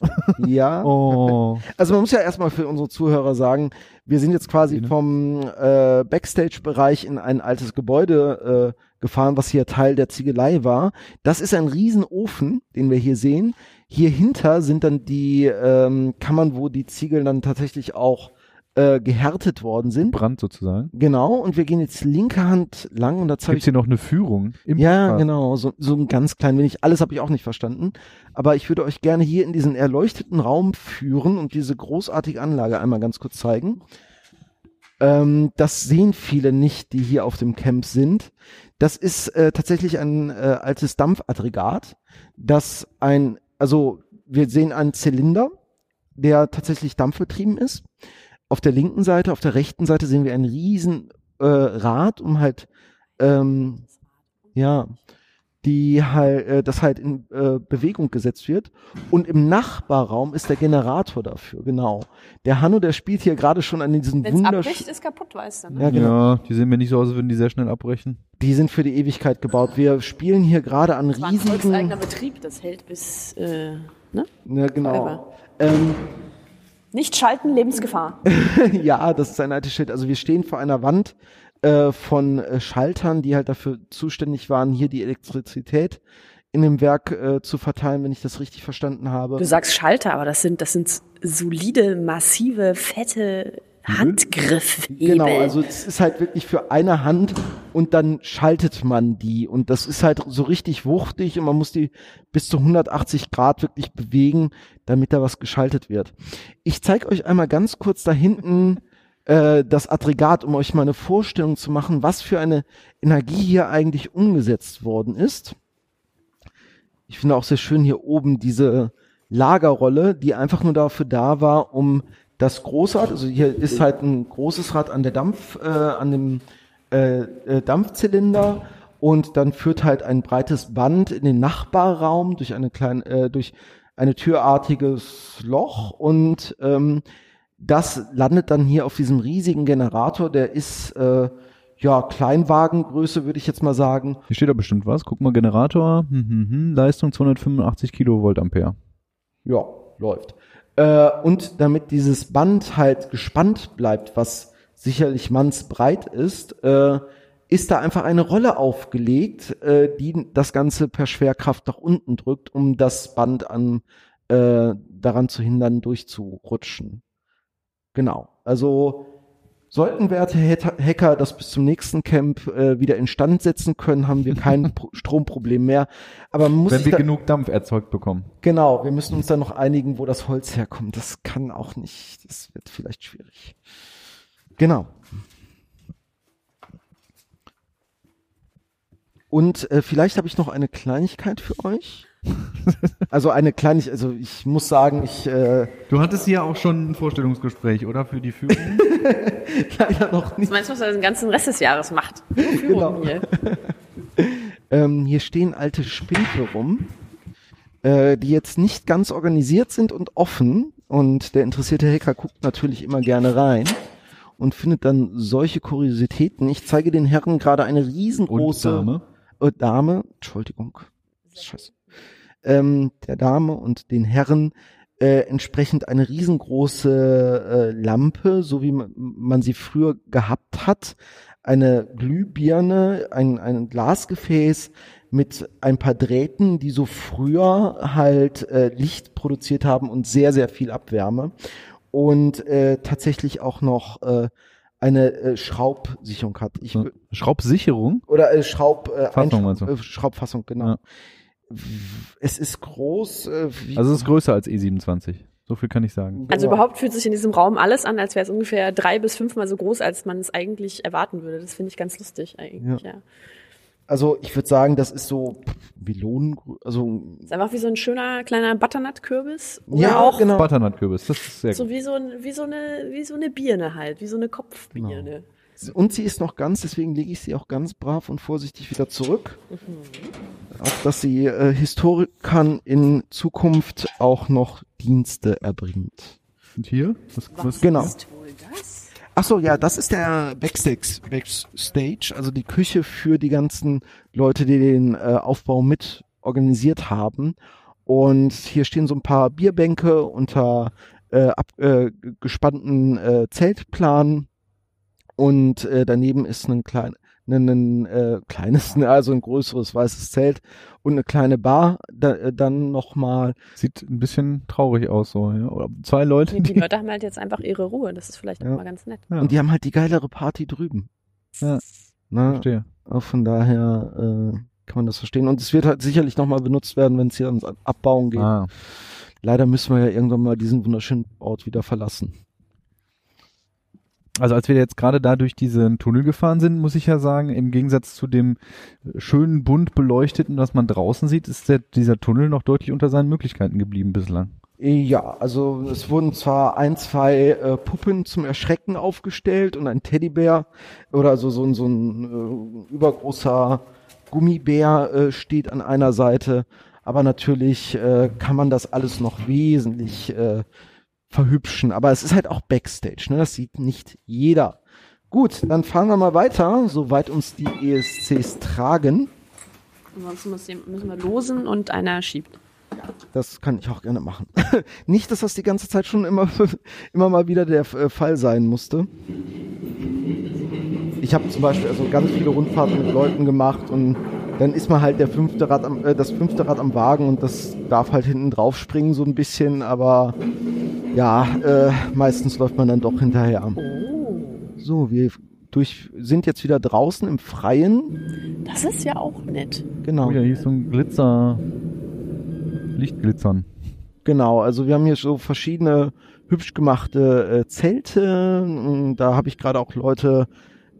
*laughs* Ja. Oh. Also man muss ja erstmal für unsere Zuhörer sagen, wir sind jetzt quasi vom äh, Backstage-Bereich in ein altes Gebäude äh, gefahren, was hier Teil der Ziegelei war. Das ist ein Riesenofen, den wir hier sehen. Hier hinter sind dann die ähm, Kammern, wo die Ziegel dann tatsächlich auch äh, gehärtet worden sind. Brand sozusagen. Genau, und wir gehen jetzt linke Hand lang und da zeige Gibt's ich hier noch eine Führung? Im ja, Podcast? genau, so, so ein ganz klein wenig. Alles habe ich auch nicht verstanden. Aber ich würde euch gerne hier in diesen erleuchteten Raum führen und diese großartige Anlage einmal ganz kurz zeigen. Ähm, das sehen viele nicht, die hier auf dem Camp sind. Das ist äh, tatsächlich ein äh, altes Dampfaggregat, das ein, also wir sehen einen Zylinder, der tatsächlich dampfbetrieben ist. Auf der linken Seite, auf der rechten Seite sehen wir ein riesen äh, Rad, um halt ähm, ja, die halt, äh, das halt in äh, Bewegung gesetzt wird. Und im Nachbarraum ist der Generator dafür, genau. Der Hanno, der spielt hier gerade schon an diesen Wenn es abbricht, wunderschönen. ist kaputt, weißt du. Ne? Ja, genau. Ja, die sehen mir nicht so aus, als würden die sehr schnell abbrechen. Die sind für die Ewigkeit gebaut. Wir spielen hier gerade an Das war ein riesigen. Betrieb, das hält bis, äh, ne? Ja, genau. Ähm, Nicht schalten, Lebensgefahr. *laughs* ja, das ist ein altes Schild. Also wir stehen vor einer Wand äh, von äh, Schaltern, die halt dafür zuständig waren, hier die Elektrizität in dem Werk äh, zu verteilen, wenn ich das richtig verstanden habe. Du sagst Schalter, aber das sind, das sind solide, massive, fette Handgriffhebel. Genau, also es ist halt wirklich für eine Hand und dann schaltet man die und das ist halt so richtig wuchtig und man muss die bis zu 180 Grad wirklich bewegen, damit da was geschaltet wird. Ich zeige euch einmal ganz kurz da hinten *laughs* äh, das Aggregat, um euch mal eine Vorstellung zu machen, was für eine Energie hier eigentlich umgesetzt worden ist. Ich finde auch sehr schön hier oben diese Lagerrolle, die einfach nur dafür da war, um das große Rad, also hier ist halt ein großes Rad an der Dampf, äh, an dem äh, äh, Dampfzylinder und dann führt halt ein breites Band in den Nachbarraum durch eine kleine, äh, durch eine türartiges Loch und ähm, das landet dann hier auf diesem riesigen Generator, der ist äh, ja Kleinwagengröße, würde ich jetzt mal sagen. Hier steht da bestimmt was. Guck mal, Generator, hm, hm, hm, Leistung 285 Kilovolt Ampere. Ja, läuft. Äh, und damit dieses Band halt gespannt bleibt, was sicherlich mannsbreit ist, äh, ist da einfach eine Rolle aufgelegt, äh, die das Ganze per Schwerkraft nach unten drückt, um das Band an äh, daran zu hindern, durchzurutschen. Genau. Also sollten werte Hacker das bis zum nächsten Camp äh, wieder instand setzen können, haben wir kein *laughs* Pro Stromproblem mehr. Aber man muss Wenn wir genug Dampf erzeugt bekommen. genau, wir müssen uns dann noch einigen, wo das Holz herkommt. Das kann auch nicht, das wird vielleicht schwierig. Genau. Und äh, vielleicht habe ich noch eine Kleinigkeit für euch. also eine Kleinigkeit, also ich muss sagen, ich äh, Du hattest hier auch schon ein Vorstellungsgespräch, oder? Für die Führung? *laughs* leider noch nicht. Was meinst du, was er den ganzen Rest des Jahres macht? *laughs* Genau. Führung hier. *laughs* Ähm, hier stehen alte Spindel rum, äh, die jetzt nicht ganz organisiert sind und offen. Und der interessierte Hacker guckt natürlich immer gerne rein und findet dann solche Kuriositäten. Ich zeige den Herren gerade eine riesengroße Dame. Äh, Dame, Entschuldigung, Scheiße, ähm, der Dame und den Herren äh, entsprechend eine riesengroße äh, Lampe, so wie man, man sie früher gehabt hat, eine Glühbirne, ein, ein Glasgefäß mit ein paar Drähten, die so früher halt äh, Licht produziert haben und sehr, sehr viel Abwärme. Und äh, tatsächlich auch noch äh, eine äh, Schraubsicherung hat. Ich, Schraubsicherung? oder äh, Schraub, äh, Fassung meinst du? äh, Schraubfassung, genau. Ja. Es ist groß. Äh, wie, Also es ist größer als E27. So viel kann ich sagen. Also Boah. überhaupt fühlt sich in diesem Raum alles an, als wäre es ungefähr drei bis fünfmal so groß, als man es eigentlich erwarten würde. Das finde ich ganz lustig eigentlich, ja. Also ich würde sagen, das ist so Melonen, also ist einfach wie so ein schöner kleiner Butternut-Kürbis. Oder ja, auch genau. Butternut-Kürbis, das ist sehr so gut. wie so, ein, wie, so eine, wie so eine Birne halt, wie so eine Kopfbirne. Und sie ist noch ganz, deswegen lege ich sie auch ganz brav und vorsichtig wieder zurück. Auch dass sie äh, Historikern in Zukunft auch noch Dienste erbringt. Und hier? Was, was? Genau. ist wohl das? Ach so, ja, das ist der Backstage, Backstage, also die Küche für die ganzen Leute, die den äh, Aufbau mit organisiert haben. Und hier stehen so ein paar Bierbänke unter äh, ab, äh, äh, Zeltplan. Und äh, daneben ist ein klein, ein, ein äh, kleines, *laughs* also ein größeres weißes Zelt und eine kleine Bar. Da, äh, dann nochmal Sieht ein bisschen traurig aus so. Ja? Oder zwei Leute, Die, die die... Leute haben halt jetzt einfach ihre Ruhe. Das ist vielleicht Ja. auch mal ganz nett. Ja, und die haben halt die geilere Party drüben. Ja. Na, verstehe. Auch von daher äh, kann man das verstehen. Und es wird halt sicherlich nochmal benutzt werden, wenn es hier ans Abbauen geht. Ah. Leider müssen wir ja irgendwann mal diesen wunderschönen Ort wieder verlassen. Also als wir jetzt gerade da durch diesen Tunnel gefahren sind, muss ich ja sagen, im Gegensatz zu dem schönen bunt beleuchteten, was man draußen sieht, ist der, dieser Tunnel noch deutlich unter seinen Möglichkeiten geblieben bislang. Ja, also es wurden zwar ein, zwei äh, Puppen zum Erschrecken aufgestellt und ein Teddybär oder so, so, ein- so ein äh, übergroßer Gummibär äh, steht an einer Seite, aber natürlich äh, kann man das alles noch wesentlich äh, verhübschen. Aber es ist halt auch Backstage, ne? das sieht nicht jeder. Gut, dann fahren wir mal weiter, soweit uns die ESCs tragen. Ansonsten müssen wir losen und einer schiebt. Das kann ich auch gerne machen. *laughs* Nicht, dass das die ganze Zeit schon immer, *laughs* immer mal wieder der äh, Fall sein musste. Ich habe zum Beispiel also ganz viele Rundfahrten mit Leuten gemacht und dann ist man halt der fünfte Rad am, äh, das fünfte Rad am Wagen und das darf halt hinten drauf springen so ein bisschen, aber ja, äh, meistens läuft man dann doch hinterher. Oh. So, wir durch, sind jetzt wieder draußen im Freien. Das ist ja auch nett. Genau. Oh ja, hier ist so ein Glitzer, Lichtglitzern. Genau, also wir haben hier so verschiedene hübsch gemachte äh, Zelte. Da habe ich gerade auch Leute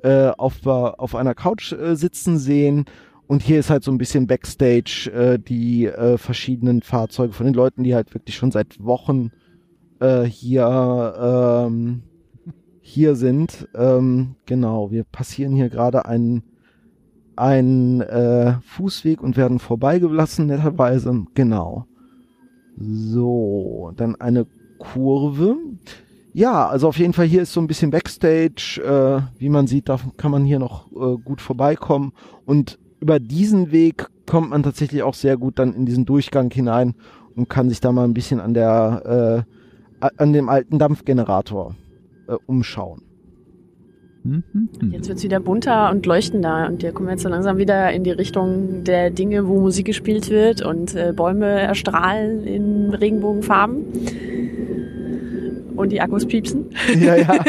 äh, auf, der- auf einer Couch äh, sitzen sehen. Und hier ist halt so ein bisschen Backstage äh, die äh, verschiedenen Fahrzeuge von den Leuten, die halt wirklich schon seit Wochen äh, hier ähm, hier sind. Ähm, genau, wir passieren hier gerade einen einen äh, Fußweg und werden vorbeigelassen netterweise. Genau. So, dann eine Kurve. Ja, also auf jeden Fall hier ist so ein bisschen Backstage. Äh, wie man sieht, da kann man hier noch äh, gut vorbeikommen. Und über diesen Weg kommt man tatsächlich auch sehr gut dann in diesen Durchgang hinein und kann sich da mal ein bisschen an der äh, an dem alten Dampfgenerator äh, umschauen. Mhm. Jetzt wird's wieder bunter und leuchtender und wir kommen jetzt so langsam wieder in die Richtung der Dinge, wo Musik gespielt wird und äh, Bäume erstrahlen in Regenbogenfarben. Und die Akkus piepsen. *laughs* Ja, ja.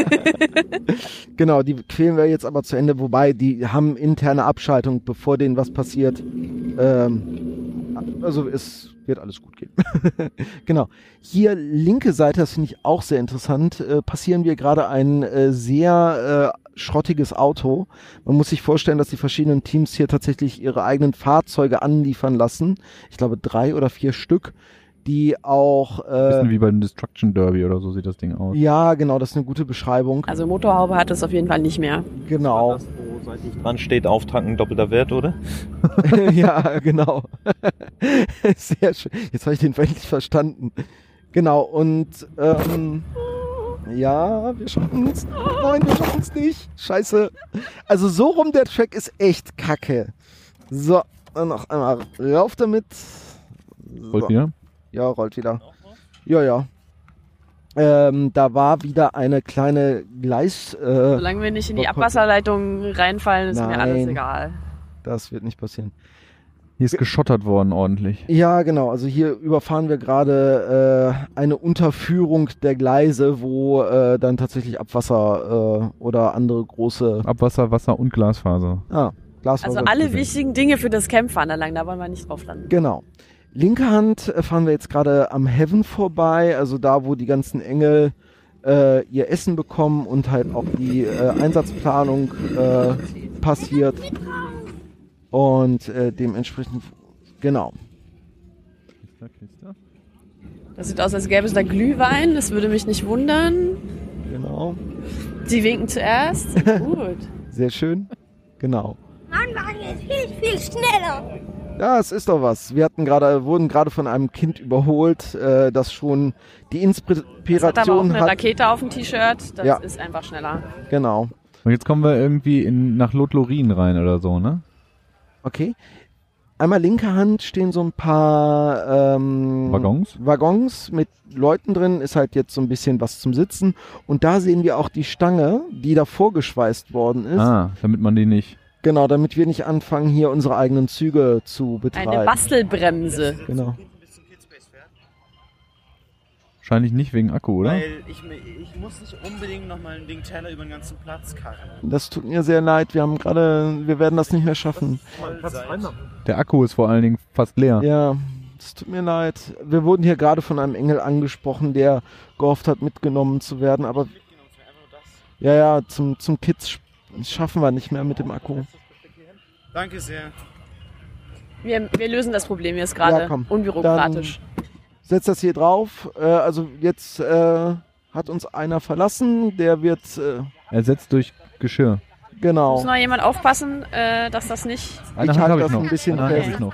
*laughs* genau, die quälen wir jetzt aber zu Ende, wobei die haben interne Abschaltung, bevor denen was passiert. Ähm, also es wird alles gut gehen. *laughs* genau. Hier linke Seite, das finde ich auch sehr interessant, äh, passieren wir gerade ein äh, sehr äh, schrottiges Auto. Man muss sich vorstellen, dass die verschiedenen Teams hier tatsächlich ihre eigenen Fahrzeuge anliefern lassen. Ich glaube drei oder vier Stück, die auch äh, Bisschen wie beim Destruction Derby oder so sieht das Ding aus. ja, genau, das ist eine gute Beschreibung. Also Motorhaube hat es auf jeden Fall nicht mehr. Genau. Das, wo seitlich dran steht, auftanken, doppelter Wert, oder? *laughs* ja, genau. *laughs* Sehr schön. Jetzt habe ich den endlich verstanden. Genau, und ähm, ja, wir schaffen es. Nein, wir schaffen es nicht. Scheiße. Also so rum der Track ist echt kacke. So, dann noch einmal rauf damit. Wollt So. ihr? Ja, rollt wieder. Ja, ja. Ähm, da war wieder eine kleine Gleis. Äh, Solange wir nicht in die. Abwasserleitung reinfallen, ist mir alles Nein. egal. das wird nicht passieren. Hier ist geschottert worden ordentlich. Ja, genau. Also hier überfahren wir gerade äh, eine Unterführung der Gleise, wo äh, dann tatsächlich Abwasser äh, oder andere große Abwasser, Wasser und Glasfaser. ah, Glasfaser. Also alle wichtigen Dinge für das Camp fahren da lang, da wollen wir nicht drauf landen. Genau. Linke Hand äh, fahren wir jetzt gerade am Heaven vorbei, also da, wo die ganzen Engel äh, ihr Essen bekommen und halt auch die äh, Einsatzplanung äh, passiert. Und äh, dementsprechend, genau. Das sieht aus, als gäbe es da Glühwein, das würde mich nicht wundern. Genau. Sie winken zuerst. Gut. *laughs* Sehr schön. Genau. Mein Wagen ist viel, viel schneller. Ja, es ist doch was. Wir hatten gerade, wurden gerade von einem Kind überholt, äh, das schon die Das hat aber auch Inspiration eine hat. Rakete auf dem T-Shirt. Das Ja. ist einfach schneller. Genau. Und jetzt kommen wir irgendwie in, nach Lothlorien rein oder so, ne? Okay. Einmal linke Hand stehen so ein paar ähm, Waggons? Waggons mit Leuten drin, ist halt jetzt so ein bisschen was zum Sitzen. Und da sehen wir auch die Stange, die da vorgeschweißt worden ist. Ah, damit man die nicht. Genau, damit wir nicht anfangen, hier unsere eigenen Züge zu betreiben. Eine Bastelbremse. Genau. Wahrscheinlich nicht wegen Akku, oder? Weil ich, ich muss nicht unbedingt nochmal ein Ding Teller über den ganzen Platz karren. Das tut mir sehr leid. Wir haben gerade, wir werden das nicht mehr schaffen. Der Akku ist vor allen Dingen fast leer. Ja, es tut mir leid. Wir wurden hier gerade von einem Engel angesprochen, der gehofft hat, mitgenommen zu werden, aber ja, ja, zum, zum Kids sch- schaffen wir nicht mehr mit dem Akku. Danke sehr. Wir, wir lösen das Problem jetzt gerade. Ja, komm. Unbürokratisch. Setz das hier drauf. Äh, also jetzt äh, hat uns einer verlassen, der wird, äh, Ersetzt durch Geschirr. genau. Muss noch jemand aufpassen, äh, dass das nicht. Eine Ich Hand halte habe das ich noch. ein bisschen Eine Hand fest. habe ich noch.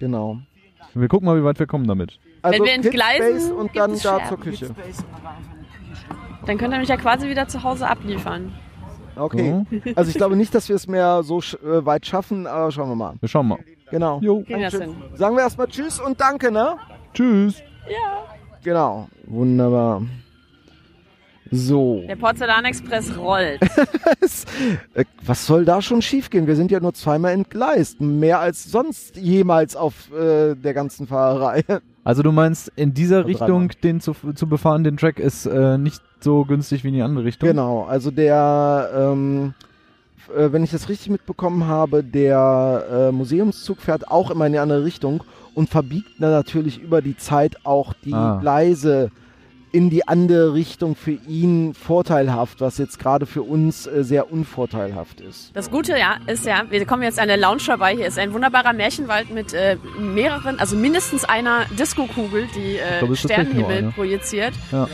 Genau. Wir gucken mal, wie weit wir kommen damit. Also wir entgleisen, Kidspace und dann da Scherben. zur Küche. Dann könnt ihr mich ja quasi wieder zu Hause abliefern. Okay. Also ich glaube nicht, dass wir es mehr so sch äh, weit schaffen, aber schauen wir mal. Wir schauen mal. Genau. Jo. Sagen wir erstmal Tschüss und Danke, ne? Tschüss. Genau. Wunderbar. So. Der Porzellanexpress rollt. *laughs* Äh, Was soll da schon schiefgehen? Wir sind ja nur zweimal entgleist. Mehr als sonst jemals auf äh, der ganzen Fahrerei. Also du meinst, in dieser Richtung den zu, zu befahren, den Track ist äh, nicht so günstig wie in die andere Richtung? Genau. Also der, ähm, äh, wenn ich das richtig mitbekommen habe, der äh, Museumszug fährt auch immer in die andere Richtung und verbiegt dann natürlich über die Zeit auch die Ah. Gleise in die andere Richtung für ihn vorteilhaft, was jetzt gerade für uns äh, sehr unvorteilhaft ist. Das Gute ja ist ja, wir kommen jetzt an der Lounge vorbei. Hier ist ein wunderbarer Märchenwald mit äh, mehreren, also mindestens einer Disco-Kugel, die äh, nur Sternenhimmel projiziert. Ja.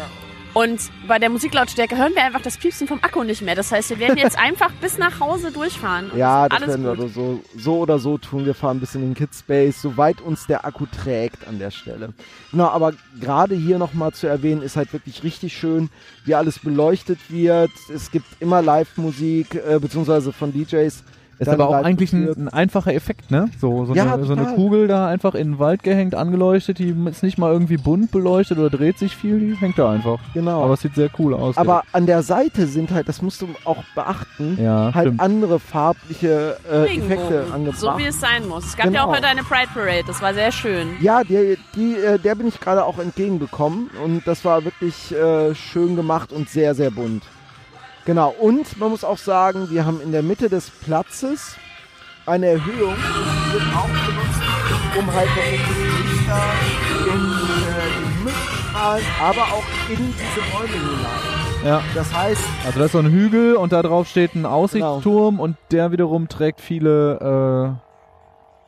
Und bei der Musiklautstärke hören wir einfach das Piepsen vom Akku nicht mehr. Das heißt, wir werden jetzt *laughs* einfach bis nach Hause durchfahren. Ja, das werden wir gut. so, so oder so tun. Wir fahren ein bisschen in den Kidspace, soweit uns der Akku trägt an der Stelle. Genau, aber gerade hier nochmal zu erwähnen, ist halt wirklich richtig schön, wie alles beleuchtet wird. Es gibt immer Live-Musik, äh, beziehungsweise von DJs Ist aber auch eigentlich ein, ein einfacher Effekt, ne? So, so, Ja, eine, so eine. Kugel da einfach in den Wald gehängt, angeleuchtet, die ist nicht mal irgendwie bunt beleuchtet oder dreht sich viel, die hängt da einfach. Genau. Aber es sieht sehr cool aus. Aber an der Seite sind halt, das musst du auch beachten, ja, halt stimmt. andere farbliche äh, Effekte angebracht. So wie es sein muss. Es gab ja Genau. auch heute eine Pride Parade, das war sehr schön. Ja, die, die, äh, der bin ich gerade auch entgegengekommen und das war wirklich äh, schön gemacht und sehr, sehr bunt. Genau, und man muss auch sagen, wir haben in der Mitte des Platzes eine Erhöhung, die wird auch benutzt, um halt noch Lichter in äh, den Himmel zu strahlen, aber auch in diese Bäume hinein. Ja. Das heißt, Also da ist so ein Hügel und da drauf steht ein Aussichtsturm und der wiederum trägt viele, äh,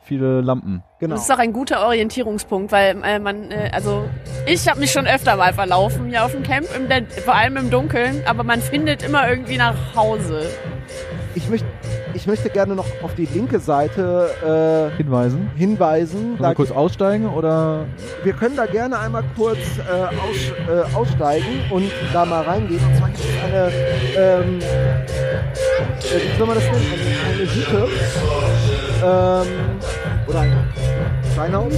viele Lampen. genau. Das ist auch ein guter Orientierungspunkt, weil äh, man, äh, also ich habe mich schon öfter mal verlaufen hier auf dem Camp, im, vor allem im Dunkeln, aber man findet immer irgendwie nach Hause. Ich, möcht, ich möchte gerne noch auf die linke Seite Hinweisen. äh, hinweisen. Können wir kurz aussteigen oder? Wir können da gerne einmal kurz äh, aus, äh, aussteigen und da mal reingehen. Und zwar gibt es eine, ähm, äh, wie soll man das nennen? Eine, eine Hütte ähm, oder ein Steinhaus,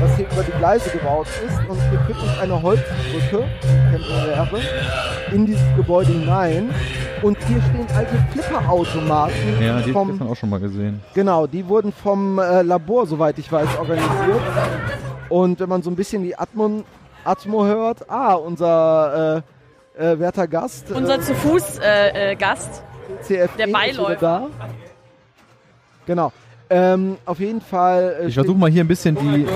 was hier über die Gleise gebaut ist. Und hier führt uns eine Holzbrücke, temporäre, in dieses Gebäude hinein. Und hier stehen alte Flipperautomaten Ja, die vom, gestern auch schon mal gesehen. Genau, die wurden vom äh, Labor, soweit ich weiß, organisiert. Und wenn man so ein bisschen die Atmo, Atmo hört, ah, unser äh, äh, werter Gast, Unser zu Fuß äh, äh, Gast. CFE der ist Beiläufer. Genau. Ähm, auf jeden Fall äh, Ich versuche mal hier ein bisschen die.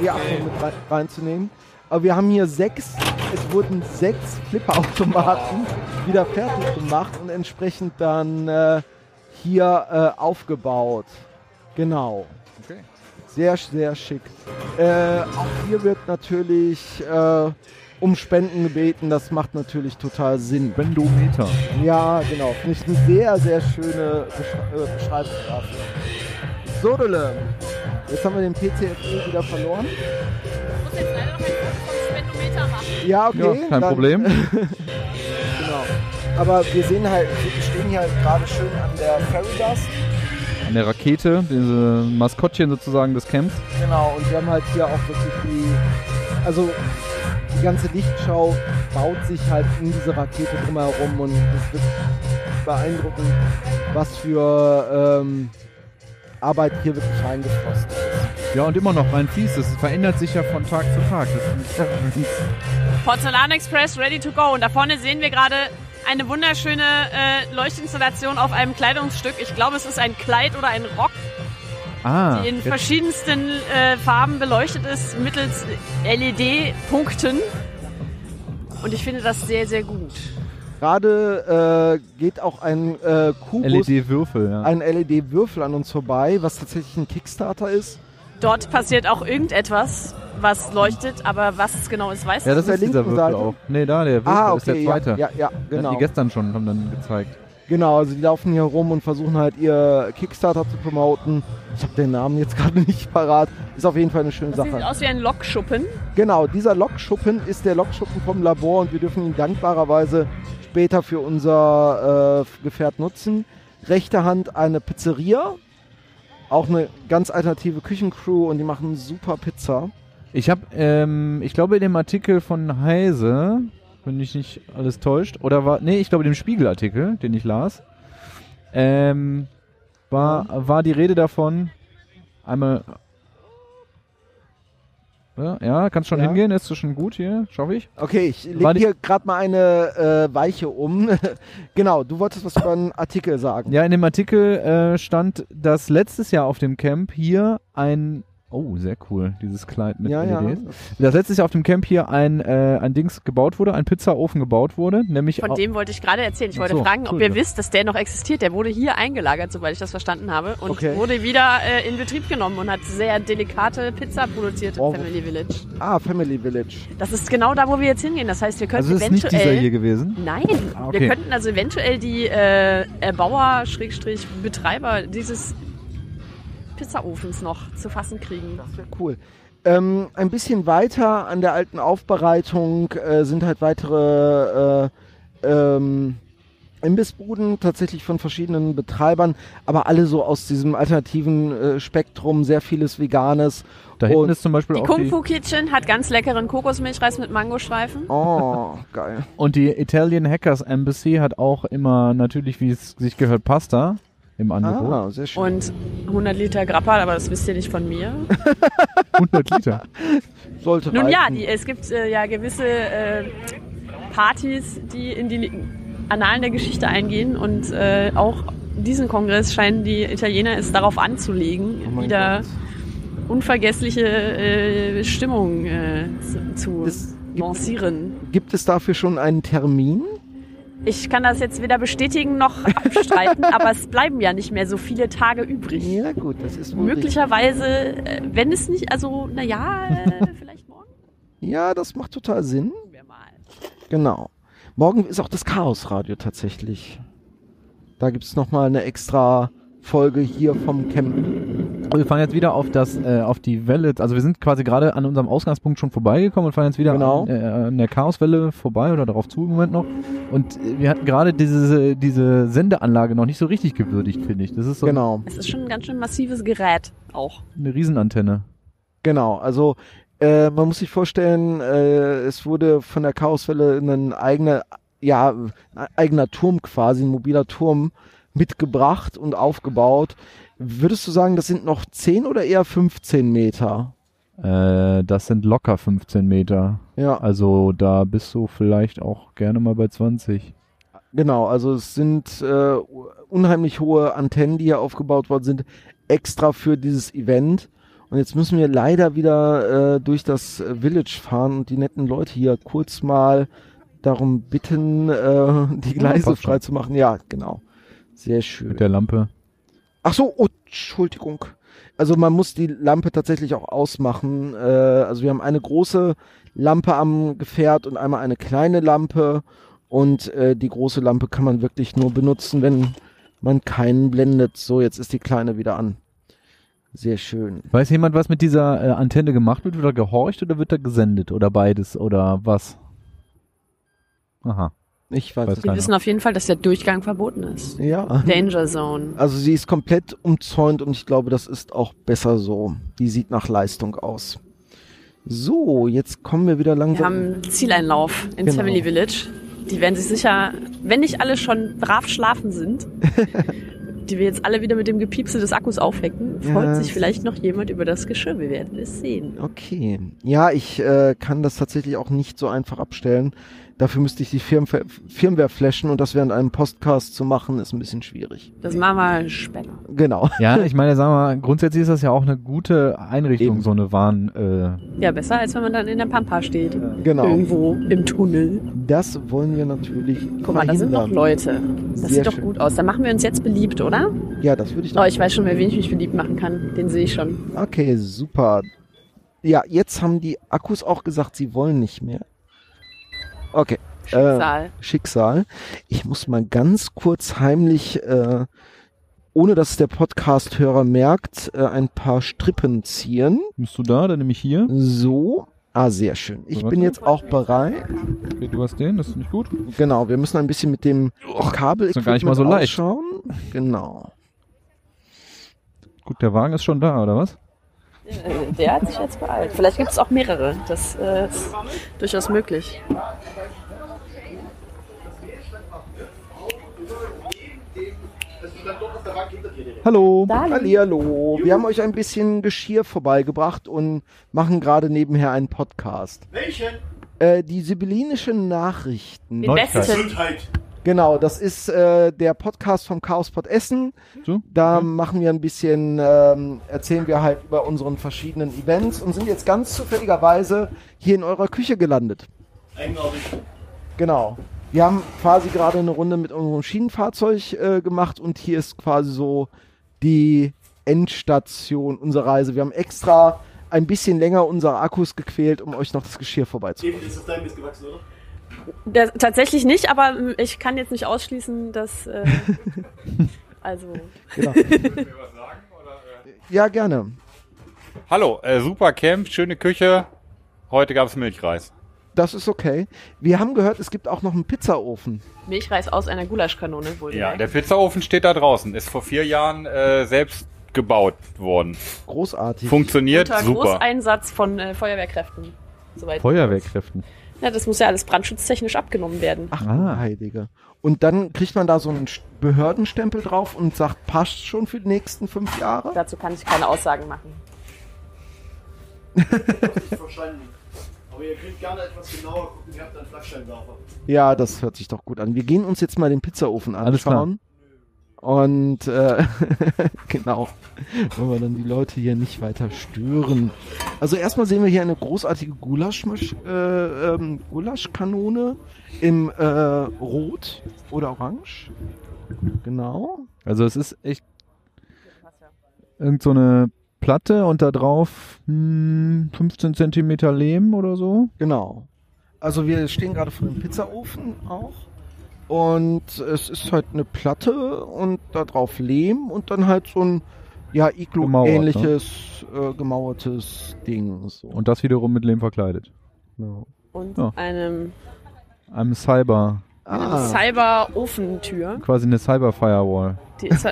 die Atmo mit rein, reinzunehmen. Aber wir haben hier sechs, es wurden sechs Flipperautomaten *laughs* wieder fertig gemacht und entsprechend dann äh, hier äh, aufgebaut. Genau. Okay. Sehr, sehr schick. Äh, auch hier wird natürlich äh, um Spenden gebeten. Das macht natürlich total Sinn. Bendometer. Ja, genau. Finde ich eine sehr, sehr schöne Besch äh, Beschreibung dafür. So, Dille. Jetzt haben wir den PCFE wieder verloren. Ich muss jetzt leider noch ein Foto vom Spendometer machen. Ja, okay. Ja, kein dann- Problem. *laughs* Genau. Aber wir sehen halt, wir stehen hier halt gerade schön an der Ferrydust. An der Rakete, diese Maskottchen sozusagen des Camps. Genau, und wir haben halt hier auch wirklich die, also die ganze Lichtschau baut sich halt in diese Rakete drumherum und es wird beeindruckend, was für ähm, Arbeit hier wirklich reingeflossen ist. Ja, und immer noch rein fließt. Das verändert sich ja von Tag zu Tag. Das ist Porzellan Express ready to go. Und da vorne sehen wir gerade eine wunderschöne äh, Leuchtinstallation auf einem Kleidungsstück. Ich glaube, es ist ein Kleid oder ein Rock, ah, die in jetzt, verschiedensten äh, Farben beleuchtet ist mittels LED-Punkten. Und ich finde das sehr, sehr gut. Gerade äh, geht auch ein äh, Kubus, LED-Würfel, ja. ein LED-Würfel an uns vorbei, was tatsächlich ein Kickstarter ist. Dort passiert auch irgendetwas, was leuchtet, aber was es genau ist, weiß Ja, ich das der ist dieser linken Würfel Seite? auch. Nee, da, der Würfel ah, ist der okay, zweite. ja, ja, ja, genau. Die gestern schon, haben dann gezeigt. Genau, also die laufen hier rum und versuchen halt ihr Kickstarter zu promoten. Ich habe den Namen jetzt *laughs* gerade nicht parat. Ist auf jeden Fall eine schöne Das sieht Sache. aus wie ein Lokschuppen. Genau, dieser Lokschuppen ist der Lokschuppen vom Labor und wir dürfen ihn dankbarerweise später für unser äh, Gefährt nutzen. Rechte Hand eine Pizzeria, auch eine ganz alternative Küchencrew und die machen super Pizza. Ich habe, ähm, ich glaube in dem Artikel von Heise, wenn mich nicht alles täuscht, oder war, nee, ich glaube in dem Spiegelartikel, den ich las, ähm, war, war die Rede davon, einmal, ja, ja kannst schon Ja. hingehen, ist schon gut hier, schaffe ich. Okay, ich lege hier gerade mal eine äh, Weiche um. *laughs* genau, du wolltest was über einen Artikel sagen. Ja, in dem Artikel äh, stand, dass letztes Jahr auf dem Camp hier ein Oh, sehr cool, dieses Kleid mit ja, ja. LEDs. Dass letztes Jahr auf dem Camp hier ein, äh, ein Dings gebaut wurde, ein Pizzaofen gebaut wurde, nämlich Von dem wollte ich gerade erzählen. Ich wollte so, fragen, ob ihr wisst, dass der noch existiert. Der wurde hier eingelagert, soweit ich das verstanden habe. Und Okay. wurde wieder äh, in Betrieb genommen und hat sehr delikate Pizza produziert im Oh. Family Village. Ah, Family Village. Das ist genau da, wo wir jetzt hingehen. Das heißt, wir könnten Also ist nicht eventuell... dieser hier gewesen. Nein, Ah, okay. wir könnten also eventuell die äh, Erbauer, Schrägstrich, Betreiber dieses Pizzaofens noch zu fassen kriegen. Das wäre cool. Ähm, ein bisschen weiter an der alten Aufbereitung äh, sind halt weitere äh, ähm, Imbissbuden tatsächlich von verschiedenen Betreibern, aber alle so aus diesem alternativen äh, Spektrum, sehr vieles Veganes. Da hinten Und- ist zum Beispiel Die auch Kung die, Fu Kitchen hat ganz leckeren Kokosmilchreis mit Mangostreifen. Oh, geil. und die Italian Hackers Embassy hat auch immer natürlich, wie es sich gehört, Pasta im Angebot. Ah, sehr schön. Und 100 Liter Grappa, aber das wisst ihr nicht von mir. *laughs* 100 Liter. *laughs* Sollte Nun ja, die, es gibt äh, ja gewisse äh, Partys, die in die Annalen der Geschichte eingehen und äh, auch diesen Kongress scheinen die Italiener es darauf anzulegen, Oh wieder Gott. unvergessliche äh, Stimmung äh, zu, zu lancieren. Gibt es dafür schon einen Termin? Ich kann das jetzt weder bestätigen noch *laughs* abstreiten, aber es bleiben ja nicht mehr so viele Tage übrig. Ja gut, das ist wohl Möglicherweise, äh, wenn es nicht, also naja, äh, *laughs* vielleicht morgen. Ja, das macht total Sinn. Wir mal. Genau. Morgen ist auch das Chaosradio tatsächlich. Da gibt es nochmal eine extra Folge hier vom Camp. Wir fahren jetzt wieder auf das, äh, auf die Welle. Also wir sind quasi gerade an unserem Ausgangspunkt schon vorbeigekommen und fahren jetzt wieder Genau. an, äh, an der Chaoswelle vorbei oder darauf zu im Moment noch. Und äh, wir hatten gerade diese, diese Sendeanlage noch nicht so richtig gewürdigt, finde ich. Das ist so Genau, Es ist schon ein ganz schön massives Gerät auch. eine Riesenantenne. genau. Also äh, man muss sich vorstellen, äh, es wurde von der Chaoswelle ein eigener, ja, ein eigener Turm quasi, ein mobiler Turm mitgebracht und aufgebaut. Würdest du sagen, das sind noch 10 oder eher 15 Meter? Äh, das sind locker 15 Meter. Ja, Also da bist du vielleicht auch gerne mal bei 20. genau. Also es sind äh, unheimlich hohe Antennen, die hier aufgebaut worden sind, extra für dieses Event. Und jetzt müssen wir leider wieder äh, durch das Village fahren und die netten Leute hier kurz mal darum bitten, äh, die Gleise schon. frei zu machen. Ja, genau. Sehr schön. Mit der Lampe. Ach so, oh, Entschuldigung. Also man muss die Lampe tatsächlich auch ausmachen. Äh, also wir haben eine große Lampe am Gefährt und einmal eine kleine Lampe. Und äh, die große Lampe kann man wirklich nur benutzen, wenn man keinen blendet. So, jetzt ist die kleine wieder an. Sehr schön. Weiß jemand, was mit dieser äh, Antenne gemacht wird? Wird da gehorcht oder wird da gesendet? Oder beides? Oder was? Aha. Ich weiß Weiß es Wir wissen auf jeden Fall, dass der Durchgang verboten ist. Ja. Danger Zone. Also sie ist komplett umzäunt und ich glaube, das ist auch besser so. Die sieht nach Leistung aus. So, jetzt kommen wir wieder Wir langsam. haben Zieleinlauf ins Genau. Family Village. Die werden sich sicher, wenn nicht alle schon brav schlafen sind, *laughs* die wir jetzt alle wieder mit dem Gepiepse des Akkus aufwecken, freut Ja, sich vielleicht noch jemand über das Geschirr. Wir werden es sehen. Okay. Ja, ich äh, kann das tatsächlich auch nicht so einfach abstellen. Dafür müsste ich die Firmware, Firmware flashen und das während einem Podcast zu machen, ist ein bisschen schwierig. Das machen wir später. Genau. Ja, *laughs* ich meine, sagen wir mal, grundsätzlich ist das ja auch eine gute Einrichtung, Eben. so eine Warn. Äh, Ja, besser als wenn man dann in der Pampa steht. Genau. Irgendwo im Tunnel. Das wollen wir natürlich Guck mal, da sind noch. Leute. Das Sehr sieht doch schön. gut aus. Da machen wir uns jetzt beliebt, oder? Ja, das würde ich Oh, ich weiß schon, wer wen ich mich beliebt machen kann. Den sehe ich schon. Okay, super. Ja, jetzt haben die Akkus auch gesagt, sie wollen nicht mehr. Okay. Schicksal. Äh, Schicksal. Ich muss mal ganz kurz heimlich, äh, ohne dass der Podcast-Hörer merkt, äh, ein paar Strippen ziehen. bist du da? Dann nehme ich hier. So. Ah, sehr schön. Ich Warte. bin jetzt auch bereit. Okay, du hast den, das ist nicht gut. Genau, wir müssen ein bisschen mit dem Kabel ist gar nicht mal so leicht. Genau. Gut, der Wagen ist schon da, oder was? Äh, Der hat sich jetzt beeilt. Vielleicht gibt es auch mehrere. Das äh, ist durchaus möglich. Hallo. Hallihallo. Wir haben euch ein bisschen Geschirr vorbeigebracht und machen gerade nebenher einen Podcast. Welchen? Äh, die sibyllinischen Nachrichten. Den Neuigkeit. besten. Gesundheit. Genau, das ist äh, der Podcast vom Chaospot Essen. So? Da machen wir ein bisschen, ähm, erzählen wir halt über unseren verschiedenen Events und sind jetzt ganz zufälligerweise hier in eurer Küche gelandet. Eigenartig. Genau. Wir haben quasi gerade eine Runde mit unserem Schienenfahrzeug äh, gemacht und hier ist quasi so die Endstation unserer Reise. Wir haben extra ein bisschen länger unsere Akkus gequält, um euch noch das Geschirr vorbeizubringen. Eben ist das dein Mist gewachsen, oder? Der, tatsächlich nicht, aber ich kann jetzt nicht ausschließen, dass. Äh, *laughs* also. Genau. Ja, gerne. Hallo, äh, super Camp, schöne Küche. Heute gab es Milchreis. Das ist okay. Wir haben gehört, es gibt auch noch einen Pizzaofen. Milchreis aus einer Gulaschkanone wohl. Ja, der Pizzaofen steht da draußen. Ist vor vier Jahren äh, selbst gebaut worden. Großartig. Funktioniert Unter super. Großeinsatz von äh, Feuerwehrkräften. Soweit. Feuerwehrkräften. Ja, das muss ja alles brandschutztechnisch abgenommen werden. Ach, Ah. du Heilige. Und dann kriegt man da so einen St- Behördenstempel drauf und sagt, passt schon für die nächsten fünf Jahre? Dazu kann ich keine Aussagen machen. Verstanden. Aber ihr könnt gerne etwas genauer gucken, ihr habt einen Flaschenwerfer. Ja, das hört sich doch gut an. Wir gehen uns jetzt mal den Pizzaofen Alles klar. anschauen. Und äh, *laughs* genau, wollen wir dann die Leute hier nicht weiter stören. Also erstmal sehen wir hier eine großartige Gulasch, äh, ähm, Gulaschkanone im äh, Rot oder Orange. Genau. Also es ist echt irgend so eine Platte und da drauf hm, 15 Zentimeter Lehm oder so. Genau. Also wir stehen gerade vor dem Pizzaofen auch. Und es ist halt eine Platte und da drauf Lehm und dann halt so ein ja, Iglo-ähnliches äh, gemauertes Ding. So. Und das wiederum mit Lehm verkleidet. genau. Und Ja. einem, Einem Cyber, eine Ah, Cyber-Ofentür. quasi eine Cyber-Firewall. Die ist,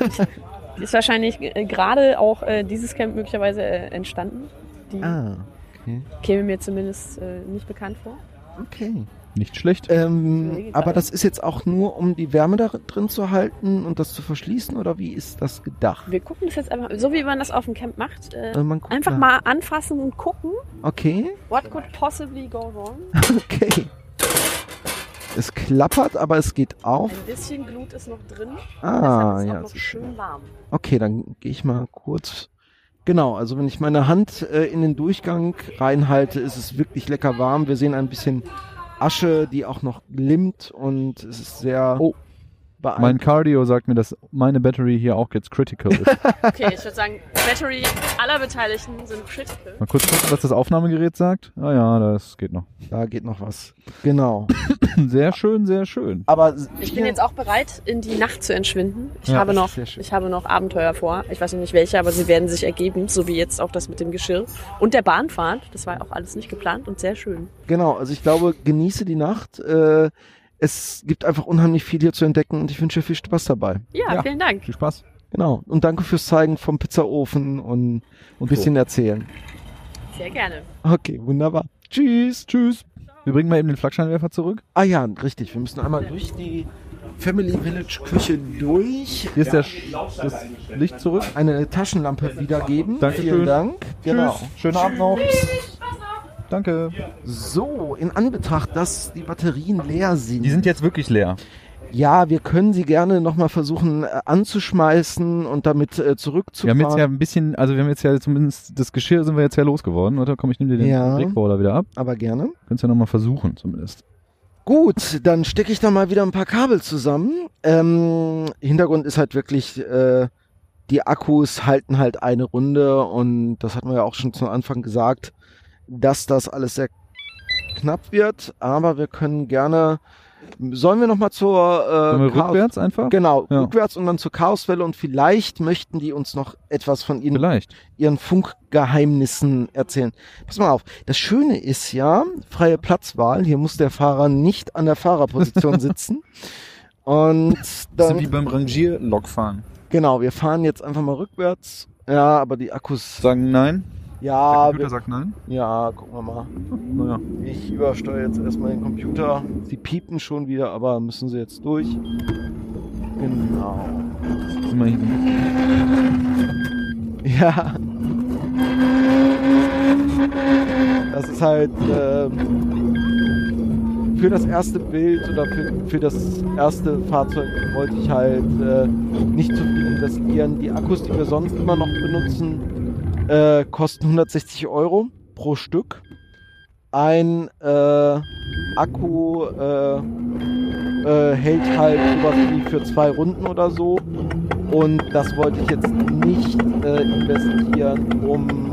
die ist wahrscheinlich äh, gerade auch äh, dieses Camp möglicherweise äh, entstanden. Die ah, okay. käme mir zumindest äh, nicht bekannt vor. okay. Nicht schlecht. Ähm, aber das ist jetzt auch nur, um die Wärme da drin zu halten und das zu verschließen oder wie ist das gedacht? Wir gucken das jetzt einfach, so wie man das auf dem Camp macht, äh, Äh, einfach mal anfassen und gucken, Okay, what could possibly go wrong. *laughs* okay. Es klappert, aber es geht auf. Ein bisschen Glut ist noch drin. Ah, deshalb ist ja. noch das ist schön. schön warm. Okay, dann gehe ich mal kurz. Genau, also wenn ich meine Hand äh, in den Durchgang reinhalte, ist es wirklich lecker warm. Wir sehen ein bisschen Asche, die auch noch glimmt und es ist sehr Oh. Mein beeindruckend. Cardio sagt mir, dass meine Battery hier auch jetzt critical ist. *laughs* Okay, ich würde sagen, Battery aller Beteiligten sind critical. Mal kurz gucken, was das Aufnahmegerät sagt. Ah ja, das geht noch. Da geht noch was. Genau. *coughs* Sehr schön, sehr schön. Aber Ich bin jetzt auch bereit, in die Nacht zu entschwinden. Ich, Ja, habe, noch, ich habe noch Abenteuer vor. Ich weiß noch nicht welche, aber sie werden sich ergeben, so wie jetzt auch das mit dem Geschirr. Und der Bahnfahrt. Das war auch alles nicht geplant und sehr schön. Genau, also ich glaube, genieße die Nacht. Äh, es gibt einfach unheimlich viel hier zu entdecken und ich wünsche dir viel Spaß dabei. Ja, Ja. vielen Dank. Viel Spaß. Genau. Und danke fürs Zeigen vom Pizzaofen und ein bisschen erzählen. Sehr gerne. Okay, wunderbar. Tschüss. Tschüss. Wir bringen mal eben den Flaggscheinwerfer zurück. Ah ja, richtig. Wir müssen einmal durch die Family Village Küche durch. Hier ist der Sch das Licht zurück. Eine Taschenlampe wiedergeben. Dankeschön. Vielen Dank. Genau. Tschüss. Schönen Abend noch. Danke. So, in Anbetracht, dass die Batterien leer sind. Die sind jetzt wirklich leer. ja, wir können sie gerne nochmal versuchen äh, anzuschmeißen und damit äh, Wir zurückzufahren. haben jetzt ja ein bisschen, also wir haben jetzt ja zumindest das Geschirr sind wir jetzt ja losgeworden, oder? Komm, ich nehme dir den Ja. Recorder wieder ab. Aber gerne. Könntest ja nochmal versuchen, zumindest. Gut, dann stecke ich da mal wieder ein paar Kabel zusammen. Ähm, Hintergrund ist halt wirklich, äh, die Akkus halten halt eine Runde und das hatten wir ja auch schon zu Anfang gesagt, dass das alles sehr knapp wird, aber wir können gerne, sollen wir nochmal zur wir äh, Chaos- rückwärts einfach? Genau, Ja. rückwärts und dann zur Chaoswelle und vielleicht möchten die uns noch etwas von ihren, Vielleicht. ihren Funkgeheimnissen erzählen. Pass mal auf, das Schöne ist ja, freie Platzwahl, hier muss der Fahrer nicht an der Fahrerposition *laughs* sitzen. Und dann, beim Rangierlokfahren. genau, wir fahren jetzt einfach mal rückwärts. Ja, aber die Akkus, Sagen nein. Ja, wir, sagt nein. ja, gucken wir mal. Naja. Ich übersteuere jetzt erstmal den Computer. Sie piepen schon wieder, aber müssen sie jetzt durch. Genau. Sind wir hier. *laughs* Ja. Das ist halt ähm, für das erste Bild oder für, für das erste Fahrzeug wollte ich halt äh, nicht zu viel investieren. Die Akkus, die wir sonst immer noch benutzen, äh, kosten 160 Euro pro Stück. Ein äh, Akku äh, äh, hält halt sowas wie für zwei Runden oder so. Und das wollte ich jetzt nicht äh, investieren, um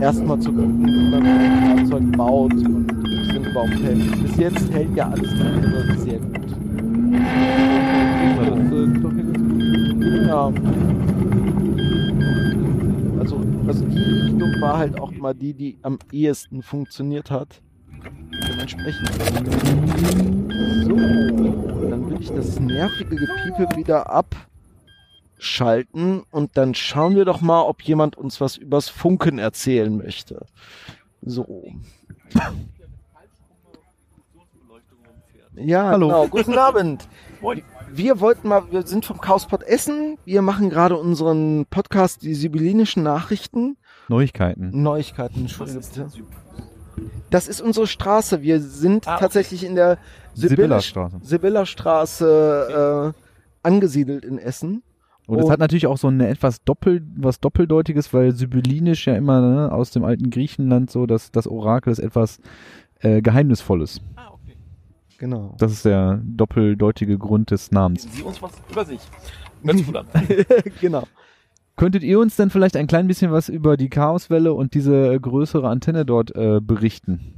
erstmal zu gucken, wie man ein Fahrzeug baut und es denn überhaupt hält. Bis jetzt hält ja alles andere sehr gut. Ja. Also, die Richtung war halt auch mal die, die am ehesten funktioniert hat. Dementsprechend. So, dann will ich das nervige Gepiepe wieder abschalten und dann schauen wir doch mal, ob jemand uns was übers Funken erzählen möchte. So. Ja, Hallo. genau. Guten Abend. Moin. Wir wollten mal, wir sind vom Chaospot Essen. Wir machen gerade unseren Podcast, die sibyllinischen Nachrichten. Neuigkeiten. Neuigkeiten, Entschuldigung bitte. Das ist unsere Straße. Wir sind Ah, okay. tatsächlich in der Sibylla-Straße. Sibylla-Straße äh, angesiedelt in Essen. Und es hat natürlich auch so eine etwas doppel, was doppeldeutiges, weil Sibyllinisch ja immer ne, aus dem alten Griechenland so, dass das Orakel ist etwas äh, Geheimnisvolles. Genau. Das ist der doppeldeutige Grund des Namens. Sie uns was über sich. An. *laughs* genau. Könntet ihr uns denn vielleicht ein klein bisschen was über die Chaoswelle und diese größere Antenne dort äh, berichten?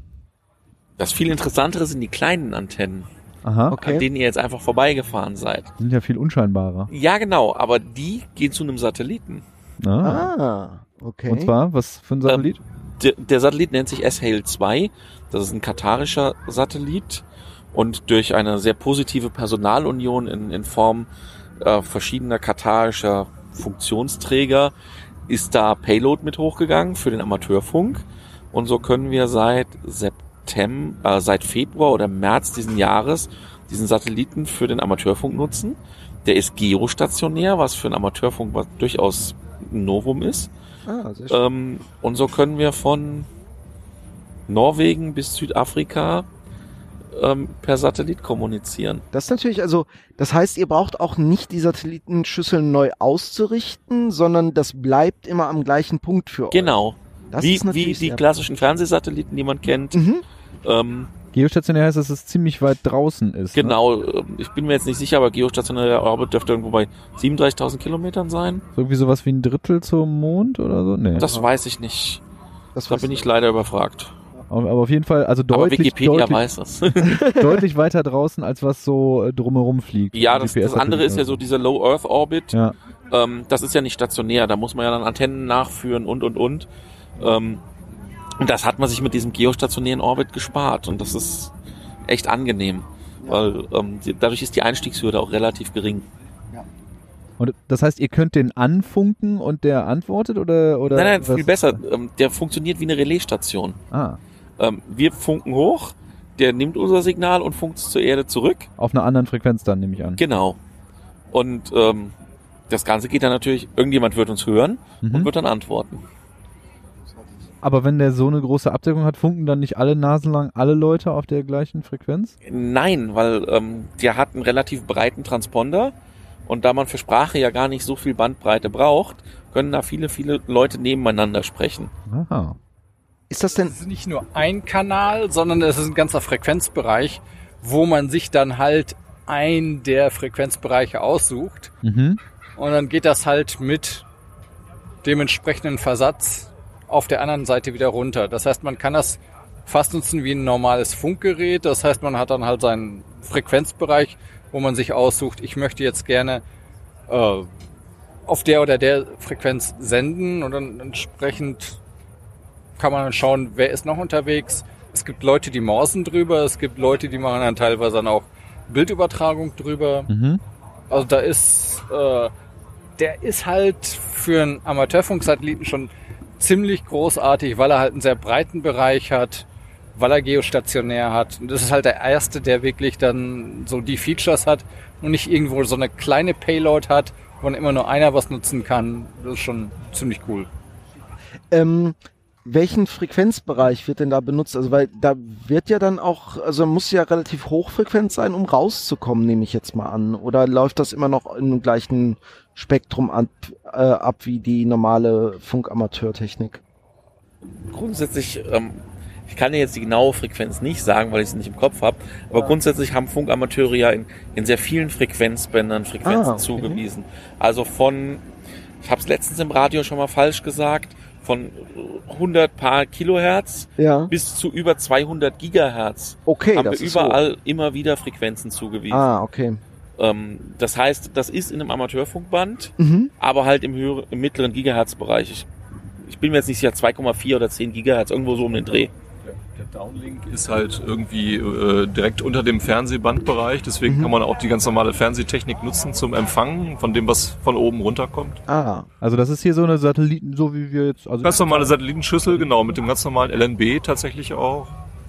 Das viel interessantere sind die kleinen Antennen, Aha, an Okay. denen ihr jetzt einfach vorbeigefahren seid. sind ja viel unscheinbarer. Ja, genau, aber die gehen zu einem Satelliten. Ah. Ah, okay. Und zwar, was für ein Satellit? Der, der Satellit nennt sich S-Hale 2. Das ist ein katarischer Satellit. Und durch eine sehr positive Personalunion in, in Form äh, verschiedener katarischer Funktionsträger ist da Payload mit hochgegangen für den Amateurfunk. Und so können wir seit September, äh, seit Februar oder März diesen Jahres diesen Satelliten für den Amateurfunk nutzen. Der ist geostationär, was für einen Amateurfunk was durchaus ein Novum ist. ah, sehr schön. Ähm, und so können wir von Norwegen bis Südafrika ähm, per Satellit kommunizieren. Das ist natürlich, also, das heißt, ihr braucht auch nicht die Satellitenschüsseln neu auszurichten, sondern das bleibt immer am gleichen Punkt für euch. Genau. Das wie, wie die klassischen Fernsehsatelliten, die man kennt. Mhm. Ähm, Geostationär heißt, dass es ziemlich weit draußen ist. Ne? genau. ähm, Ich bin mir jetzt nicht sicher, aber geostationärer Orbit dürfte irgendwo bei 37.000 Kilometern sein. So irgendwie sowas wie ein Drittel zum Mond oder so? Nee. Das weiß ich nicht. Das Da bin ich leider überfragt. Aber, auf jeden Fall, also aber deutlich, Wikipedia deutlich, *laughs* *laughs* deutlich weiter draußen, als was so äh, drumherum fliegt. ja, das, das andere ist ja so dieser Low Earth Orbit. Ja. Ähm, das ist ja nicht stationär, da muss man ja dann Antennen nachführen und und und. Ähm, und das hat man sich mit diesem geostationären Orbit gespart und das ist echt angenehm, weil ähm, die, dadurch ist die Einstiegshürde auch relativ gering. Und das heißt, ihr könnt den anfunken und der antwortet oder oder nein, nein, was- viel besser. Ähm, der funktioniert wie eine Relaisstation. Ah, Ähm, wir funken hoch, der nimmt unser Signal und funkt es zur Erde zurück. auf einer anderen Frequenz dann nehme ich an. Genau. Und ähm, das Ganze geht dann natürlich, irgendjemand wird uns hören und Mhm. wird dann antworten. Aber wenn der so eine große Abdeckung hat, funken dann nicht alle Nasen lang alle Leute auf der gleichen Frequenz? Nein, weil ähm, der hat einen relativ breiten Transponder und da man für Sprache ja gar nicht so viel Bandbreite braucht, können da viele, viele Leute nebeneinander sprechen. Aha. Ist das denn, Es ist nicht nur ein Kanal, sondern es ist ein ganzer Frequenzbereich, wo man sich dann halt ein der Frequenzbereiche aussucht. Mhm. Und dann geht das halt mit dem entsprechenden Versatz auf der anderen Seite wieder runter. Das heißt, man kann das fast nutzen wie ein normales Funkgerät. Das heißt, man hat dann halt seinen Frequenzbereich, wo man sich aussucht, ich möchte jetzt gerne äh, auf der oder der Frequenz senden und dann entsprechend kann man dann schauen, wer ist noch unterwegs. Es gibt Leute, die morsen drüber, es gibt Leute, die machen dann teilweise dann auch Bildübertragung drüber. Mhm. Also da ist, äh, der ist halt für einen Amateurfunksatelliten schon ziemlich großartig, weil er halt einen sehr breiten Bereich hat, weil er geostationär hat. Und das ist halt der erste, der wirklich dann so die Features hat und nicht irgendwo so eine kleine Payload hat, wo immer nur einer was nutzen kann. Das ist schon ziemlich cool. ähm, welchen Frequenzbereich wird denn da benutzt? Also, weil da wird ja dann auch, also muss ja relativ hochfrequent sein, um rauszukommen, nehme ich jetzt mal an. Oder läuft das immer noch im gleichen Spektrum ab, äh, ab wie die normale Funkamateurtechnik? Grundsätzlich, ähm, ich kann dir jetzt die genaue Frequenz nicht sagen, weil ich es nicht im Kopf habe, aber grundsätzlich haben Funkamateure ja in, in sehr vielen Frequenzbändern Frequenzen Ah, okay. zugewiesen. Also von, ich habe es letztens im Radio schon mal falsch gesagt, von 100 paar Kilohertz Ja. bis zu über 200 Gigahertz Okay, haben wir ist hoch. überall immer wieder Frequenzen zugewiesen. Ah, okay. Ähm, das heißt, das ist in einem Amateurfunkband, Mhm. aber halt im, höheren, im mittleren Gigahertz-Bereich. Ich, ich bin mir jetzt nicht sicher, 2,4 oder 10 Gigahertz, irgendwo so um den Dreh. Der Downlink ist halt irgendwie äh, direkt unter dem Fernsehbandbereich, deswegen Mhm. kann man auch die ganz normale Fernsehtechnik nutzen zum Empfangen von dem, was von oben runterkommt. Ah. Also das ist hier so eine Satelliten, so wie wir jetzt. Also Ganz normale Satellitenschüssel, genau, mit dem ganz normalen LNB tatsächlich auch.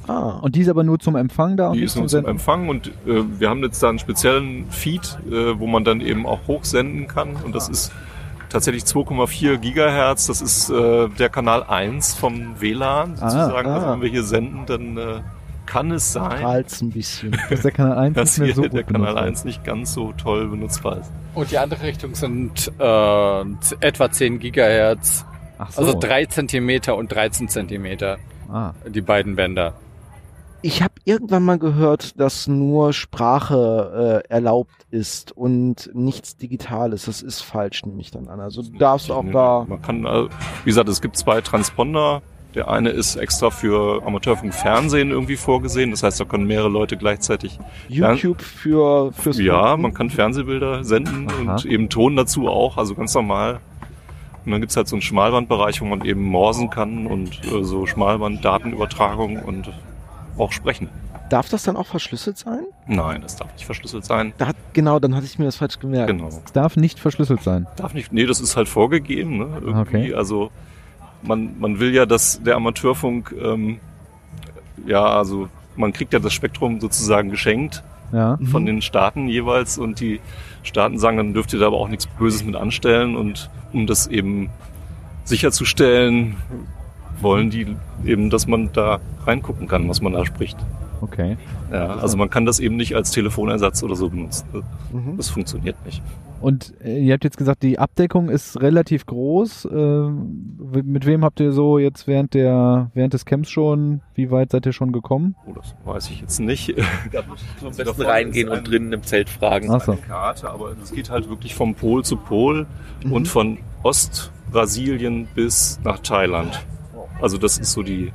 Ah. Und die ist aber nur zum Empfang da und Die ist nur zum zum? Empfang und äh, wir haben jetzt da einen speziellen Feed, äh, wo man dann eben auch hochsenden kann und das ist tatsächlich 2,4 Gigahertz, das ist äh, der Kanal 1 vom WLAN sozusagen. ah. Also wenn wir hier senden, dann äh, kann es sein, Strahlt's ein bisschen. Dass der Kanal 1 *laughs* dass nicht so der Kanal benutzt 1 nicht ganz so toll benutzbar ist. Und die andere Richtung sind äh, etwa 10 Gigahertz. Ach so. Also 3 Zentimeter und 13 Zentimeter, Ah. die beiden Bänder. Ich habe irgendwann mal gehört, dass nur Sprache äh, erlaubt ist und nichts Digitales. Das ist falsch, nehme ich dann an. Also du darfst auch da. Man kann, äh, wie gesagt, es gibt zwei Transponder. Der eine ist extra für Amateurfunk Fernsehen irgendwie vorgesehen. Das heißt, da können mehrere Leute gleichzeitig YouTube für fürs Ja, man kann Fernsehbilder senden Aha. und eben Ton dazu auch, also ganz normal. Und dann gibt's halt so einen Schmalbandbereich, wo man eben morsen kann und äh, so Schmalband-Datenübertragung und auch sprechen. Darf das dann auch verschlüsselt sein? Nein, das darf nicht verschlüsselt sein. Da hat, genau, dann hatte ich mir das falsch gemerkt. Genau. Es darf nicht verschlüsselt sein. Darf nicht, nee, das ist halt vorgegeben, ne? Irgendwie. Okay. Also man, man will ja, dass der Amateurfunk, ähm, ja, also man kriegt ja das Spektrum sozusagen geschenkt Ja. von den Staaten jeweils und die Staaten sagen, dann dürft ihr da aber auch nichts Böses mit anstellen und um das eben sicherzustellen, wollen die eben, dass man da reingucken kann, was man da spricht. Okay. Ja, also man kann das eben nicht als Telefonersatz oder so benutzen. Mhm. Das funktioniert nicht. Und äh, ihr habt jetzt gesagt, die Abdeckung ist relativ groß. Ähm, mit wem habt ihr so jetzt während der während des Camps schon? Wie weit seid ihr schon gekommen? Oh, das weiß ich jetzt nicht. *laughs* Am besten reingehen und drinnen im Zelt fragen. Ach so. eine Karte, aber es geht halt wirklich vom Pol zu Pol Mhm. und von Ostbrasilien bis nach Thailand. Also das ist so die,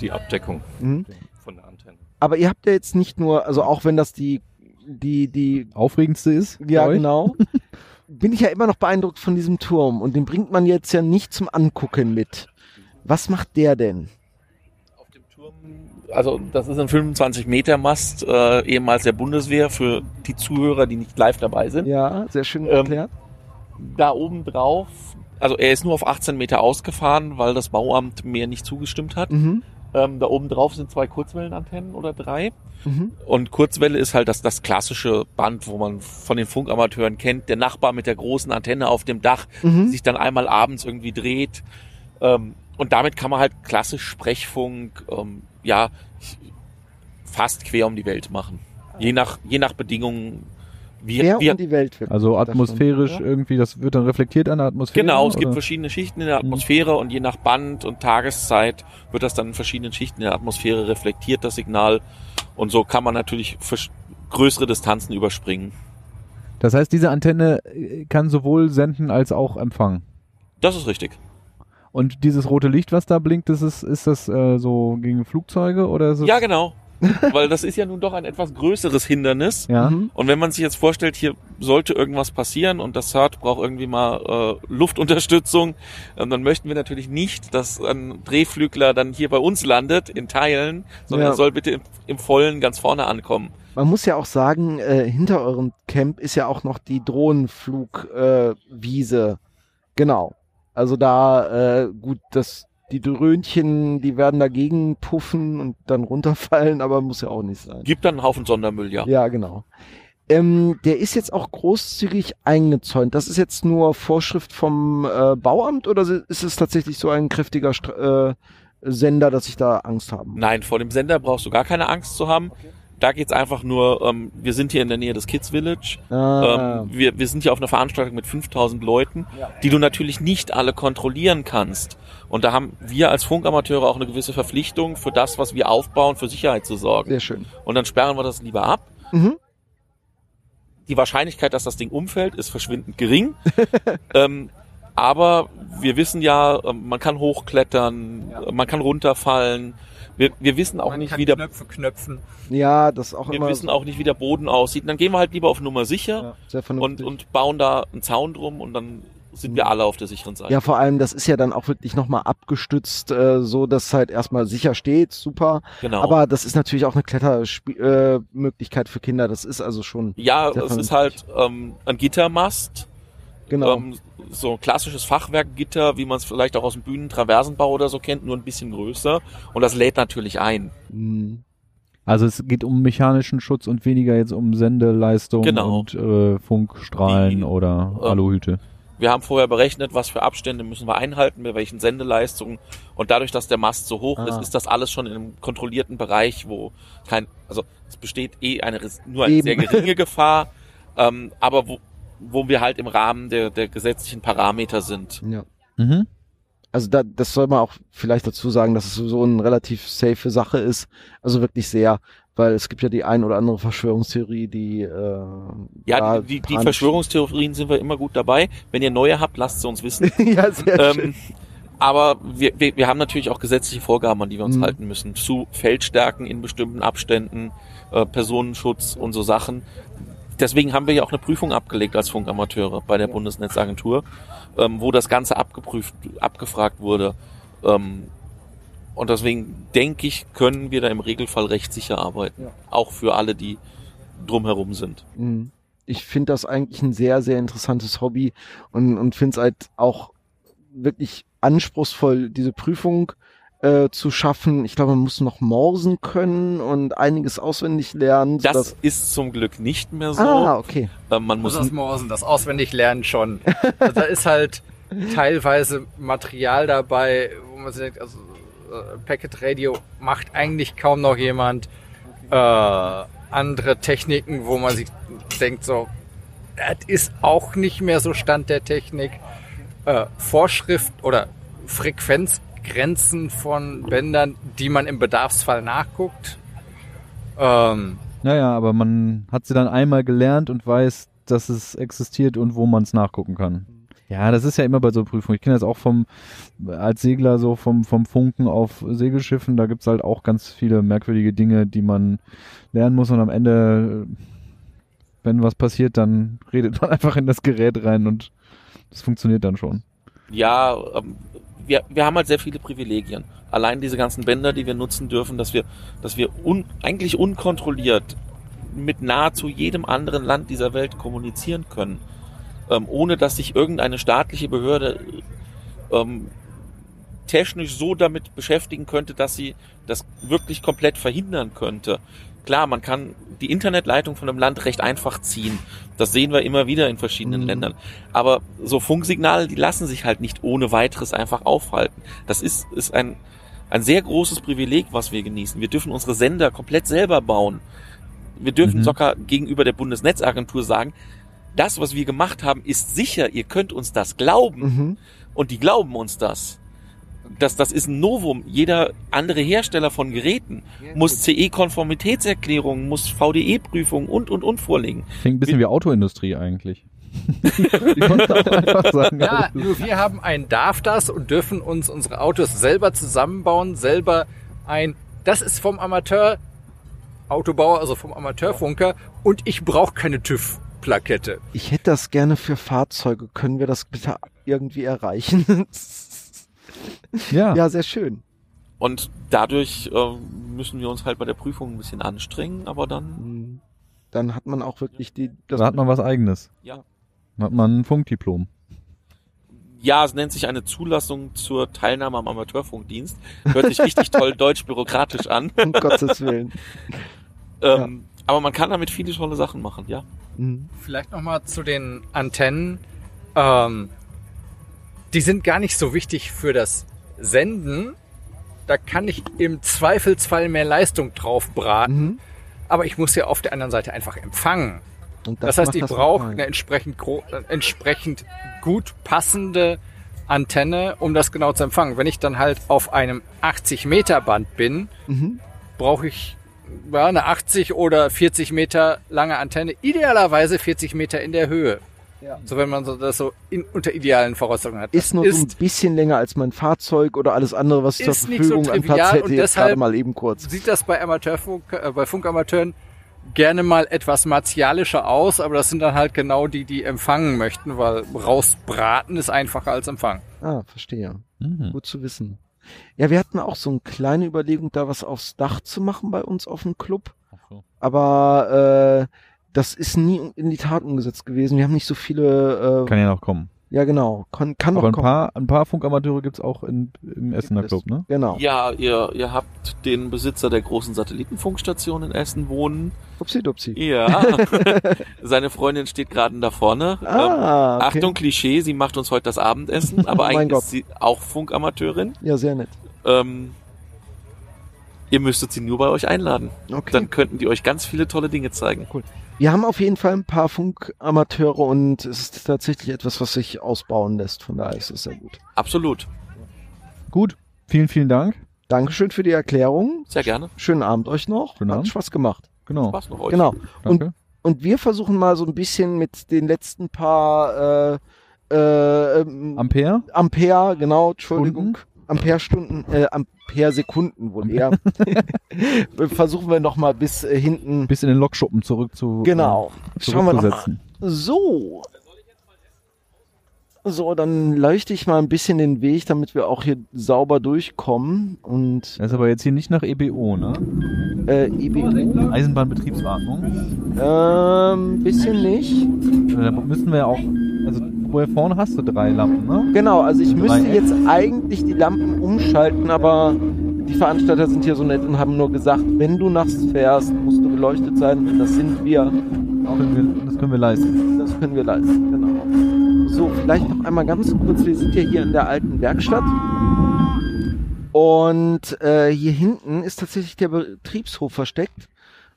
die Abdeckung Mhm. von der Antenne. Aber ihr habt ja jetzt nicht nur, also auch wenn das die, die, die, Aufregendste ist? ja euch? genau, *laughs* bin ich ja immer noch beeindruckt von diesem Turm und den bringt man jetzt ja nicht zum Angucken mit. Was macht der denn? Auf dem Turm, also das ist ein 25 Meter Mast, äh, ehemals der Bundeswehr für die Zuhörer, die nicht live dabei sind. Ja, sehr schön Ähm, erklärt. Da oben drauf, also er ist nur auf 18 Meter ausgefahren, weil das Bauamt mir nicht zugestimmt hat. Mhm. Ähm, da oben drauf sind zwei Kurzwellenantennen oder drei. Mhm. Und Kurzwelle ist halt das, das klassische Band, wo man von den Funkamateuren kennt. Der Nachbar mit der großen Antenne auf dem Dach, Mhm. sich dann einmal abends irgendwie dreht. Ähm, und damit kann man halt klassisch Sprechfunk, ähm, ja, fast quer um die Welt machen. Je nach, je nach Bedingungen. Wie, Quer wie, um die Welt. Also das atmosphärisch schon, irgendwie, das wird dann reflektiert an der Atmosphäre. Genau, es gibt oder? verschiedene Schichten in der Atmosphäre und je nach Band und Tageszeit wird das dann in verschiedenen Schichten in der Atmosphäre reflektiert, das Signal. Und so kann man natürlich größere Distanzen überspringen. Das heißt, diese Antenne äh, kann sowohl senden als auch empfangen. Das ist richtig. Und dieses rote Licht, was da blinkt, ist, es, ist das äh, so gegen Flugzeuge oder ist es? Ja, genau. *laughs* Weil das ist ja nun doch ein etwas größeres Hindernis. Ja. Mhm. Und wenn man sich jetzt vorstellt, hier sollte irgendwas passieren und das SART braucht irgendwie mal äh, Luftunterstützung, äh, dann möchten wir natürlich nicht, dass ein Drehflügler dann hier bei uns landet in Teilen, sondern Ja. er soll bitte im, im Vollen ganz vorne ankommen. Man muss ja auch sagen, äh, hinter eurem Camp ist ja auch noch die Drohnenflugwiese. Äh, Wiese. genau. Also da, äh, gut, das, die Dröhnchen, die werden dagegen puffen und dann runterfallen, aber muss ja auch nicht sein. Gibt dann einen Haufen Sondermüll, ja. Ja, genau. Ähm, der ist jetzt auch großzügig eingezäunt. Das ist jetzt nur Vorschrift vom äh, Bauamt oder ist es tatsächlich so ein kräftiger Stra äh, Sender, dass ich da Angst haben? muss? Nein, vor dem Sender brauchst du gar keine Angst zu haben. Da geht's einfach nur, ähm, wir sind hier in der Nähe des Kids Village. Ah, Ähm, wir, wir sind hier auf einer Veranstaltung mit 5000 Leuten, die du natürlich nicht alle kontrollieren kannst. Und da haben wir als Funkamateure auch eine gewisse Verpflichtung, für das, was wir aufbauen, für Sicherheit zu sorgen. sehr schön. Und dann sperren wir das lieber ab. Mhm. Die Wahrscheinlichkeit, dass das Ding umfällt, ist verschwindend gering. *laughs* ähm, aber wir wissen ja, ähm, man kann hochklettern, äh, man kann runterfallen. Wir, wir wissen auch Man nicht, kann wie der Knöpfe knöpfen. Ja, das ist auch wir immer wissen auch nicht, wie der Boden aussieht. Und dann gehen wir halt lieber auf Nummer sicher sehr und, und bauen da einen Zaun drum und dann sind wir alle auf der sicheren Seite. Ja, vor allem, das ist ja dann auch wirklich nochmal abgestützt, äh, so dass es halt erstmal sicher steht, super. Genau. Aber das ist natürlich auch eine Klettermöglichkeit äh, für Kinder. Das ist also schon. Ja, es ist halt ähm, ein Gittermast. Genau. Ähm, so ein klassisches Fachwerkgitter, wie man es vielleicht auch aus dem Bühnentraversenbau oder so kennt, nur ein bisschen größer. Und das lädt natürlich ein. Mhm. Also es geht um mechanischen Schutz und weniger jetzt um Sendeleistung Genau. und äh, Funkstrahlen Die, oder ähm, Aluhüte. Wir haben vorher berechnet, was für Abstände müssen wir einhalten, bei welchen Sendeleistungen. Und dadurch, dass der Mast so hoch Ah. ist, ist das alles schon in einem kontrollierten Bereich, wo kein, also es besteht eh eine nur eine Eben. sehr geringe *laughs* Gefahr, ähm, aber wo, wo wir halt im Rahmen der, der gesetzlichen Parameter sind. Ja. Mhm. Also da, das soll man auch vielleicht dazu sagen, dass es sowieso eine relativ safe Sache ist. Also wirklich sehr, weil es gibt ja die ein oder andere Verschwörungstheorie, die äh, Ja, die, die, die Verschwörungstheorien sind wir immer gut dabei. Wenn ihr neue habt, lasst sie uns wissen. *laughs* ja, sehr schön. ähm, aber wir, wir, wir haben natürlich auch gesetzliche Vorgaben, an die wir uns Mhm. halten müssen. Zu Feldstärken in bestimmten Abständen, äh, Personenschutz und so Sachen. Deswegen haben wir ja auch eine Prüfung abgelegt als Funkamateure bei der Bundesnetzagentur, ähm, wo das Ganze abgeprüft, abgefragt wurde. Ähm, und deswegen denke ich, können wir da im Regelfall recht sicher arbeiten. Ja. Auch für alle, die drumherum sind. Mhm. Ich finde das eigentlich ein sehr, sehr interessantes Hobby und, und finde es halt auch wirklich anspruchsvoll, diese Prüfung äh, zu schaffen. Ich glaube, man muss noch morsen können und einiges auswendig lernen. Das ist zum Glück nicht mehr so. ah, okay. Ähm, man muss das Morsen, das auswendig lernen schon. Also da ist halt teilweise Material dabei, wo man sich denkt, also äh, Packet Radio macht eigentlich kaum noch jemand. Äh, andere Techniken, wo man sich denkt, so, das ist auch nicht mehr so Stand der Technik. Äh, Vorschrift oder Frequenzgrenzen von Bändern, die man im Bedarfsfall nachguckt. Ähm, Naja, aber man hat sie dann einmal gelernt und weiß, dass es existiert und wo man es nachgucken kann. Ja, das ist ja immer bei so Prüfungen. Ich kenne das auch vom, als Segler so vom, vom Funken auf Segelschiffen, da gibt's halt auch ganz viele merkwürdige Dinge, die man lernen muss und am Ende, wenn was passiert, dann redet man *laughs* einfach in das Gerät rein und das funktioniert dann schon. Ja, wir, wir haben halt sehr viele Privilegien. Allein diese ganzen Bänder, die wir nutzen dürfen, dass wir, dass wir un, eigentlich unkontrolliert mit nahezu jedem anderen Land dieser Welt kommunizieren können, ähm, ohne dass sich irgendeine staatliche Behörde ähm, technisch so damit beschäftigen könnte, dass sie das wirklich komplett verhindern könnte. Klar, man kann die Internetleitung von einem Land recht einfach ziehen. Das sehen wir immer wieder in verschiedenen Mhm. Ländern. Aber so Funksignale, die lassen sich halt nicht ohne weiteres einfach aufhalten. Das ist, ist ein, ein sehr großes Privileg, was wir genießen. Wir dürfen unsere Sender komplett selber bauen. Wir dürfen Mhm. sogar gegenüber der Bundesnetzagentur sagen, das, was wir gemacht haben, ist sicher. Ihr könnt uns das glauben. Mhm. Und die glauben uns das. Das, das ist ein Novum. Jeder andere Hersteller von Geräten muss CE-Konformitätserklärungen, muss VDE-Prüfungen und, und, und vorlegen. Klingt ein bisschen wie Autoindustrie eigentlich. *laughs* Sagen, Ja, nur wir haben ein Darf das und dürfen uns unsere Autos selber zusammenbauen, selber ein, das ist vom Amateur Autobauer, also vom Amateurfunker und ich brauche keine TÜV-Plakette. Ich hätte das gerne für Fahrzeuge. Können wir das bitte irgendwie erreichen? *laughs* ja. ja, sehr schön. Und dadurch äh, müssen wir uns halt bei der Prüfung ein bisschen anstrengen, aber dann, Mhm. Dann hat man auch wirklich die. Das Da hat man was eigenes. ja. Da hat man ein Funkdiplom. Ja, es nennt sich eine Zulassung zur Teilnahme am Amateurfunkdienst. Hört sich richtig toll *laughs* deutsch-bürokratisch an. um Gottes Willen. Ähm, Aber man kann damit viele tolle Sachen machen, ja. Mhm. Vielleicht nochmal zu den Antennen. Ähm, die sind gar nicht so wichtig für das Senden. Da kann ich im Zweifelsfall mehr Leistung drauf braten. Mhm. Aber ich muss ja auf der anderen Seite einfach empfangen. Und Das, heißt, ich das brauche eine entsprechend, äh, entsprechend gut passende Antenne, um das genau zu empfangen. Wenn ich dann halt auf einem 80 Meter Band bin, Mhm. brauche ich ja, eine 80 oder 40 Meter lange Antenne, idealerweise 40 Meter in der Höhe. Ja. So wenn man so, das so in, unter idealen Voraussetzungen hat. Ist nur so ein bisschen länger als mein Fahrzeug oder alles andere, was ich zur Ist nicht so Verfügung an Platz hätte, und jetzt deshalb gerade mal eben kurz. sieht das bei Amateurfunk, äh, bei Funkamateuren gerne mal etwas martialischer aus, aber das sind dann halt genau die, die empfangen möchten, weil rausbraten ist einfacher als empfangen. Ah, verstehe. Mhm. Gut zu wissen. Ja, wir hatten auch so eine kleine Überlegung, da was aufs Dach zu machen bei uns auf dem Club. Aber äh, das ist nie in die Tat umgesetzt gewesen. Wir haben nicht so viele. Äh, Kann ja noch kommen. ja, genau. Kann, kann Aber noch ein kommen. paar, ein paar Funkamateure gibt's auch in, im Essener es. Club, ne? Genau. Ja, ihr, ihr habt den Besitzer der großen Satellitenfunkstation in Essen wohnen. Upsi dupsi. Ja. *laughs* Seine Freundin steht gerade da vorne. Ah, ähm, okay. Achtung, Klischee, sie macht uns heute das Abendessen, aber Oh *laughs* eigentlich Gott. ist sie auch Funkamateurin. Ja, sehr nett. Ähm, ihr müsstet sie nur bei euch einladen. Okay. Dann könnten die euch ganz viele tolle Dinge zeigen. Cool. Wir haben auf jeden Fall ein paar Funkamateure und es ist tatsächlich etwas, was sich ausbauen lässt. Von daher ist es sehr gut. Absolut. Gut. Vielen, vielen Dank. Dankeschön für die Erklärung. Sehr gerne. Schönen Abend euch noch. Schönen Hat Abend. Spaß gemacht. Genau. Spaß noch euch. Genau. Und, Danke. und wir versuchen mal so ein bisschen mit den letzten paar äh, äh, ähm, Ampere? Ampere, genau, Entschuldigung. Stunden? Ampere-Stunden, äh, Ampere-Sekunden wohl eher. *laughs* Versuchen wir noch mal bis äh, hinten. Bis in den Lokschuppen zurück zu Genau. äh, Schauen wir noch mal. So. So, dann leuchte ich mal ein bisschen den Weg, damit wir auch hier sauber durchkommen. Und Das ist aber jetzt hier nicht nach EBO, ne? äh, EBU, Eisenbahnbetriebsatmung. ähm, bisschen nicht. Äh, Da müssen wir auch, also wo hier vorne hast du drei Lampen, ne? Genau, also ich müsste Dreieck. jetzt eigentlich die Lampen umschalten, aber die Veranstalter sind hier so nett und haben nur gesagt, wenn du nachts fährst, musst du beleuchtet sein. Das sind wir. Das können wir, das können wir leisten. Das können wir leisten, genau. So, vielleicht noch einmal ganz kurz. Wir sind ja hier in der alten Werkstatt. Und äh, hier hinten ist tatsächlich der Betriebshof versteckt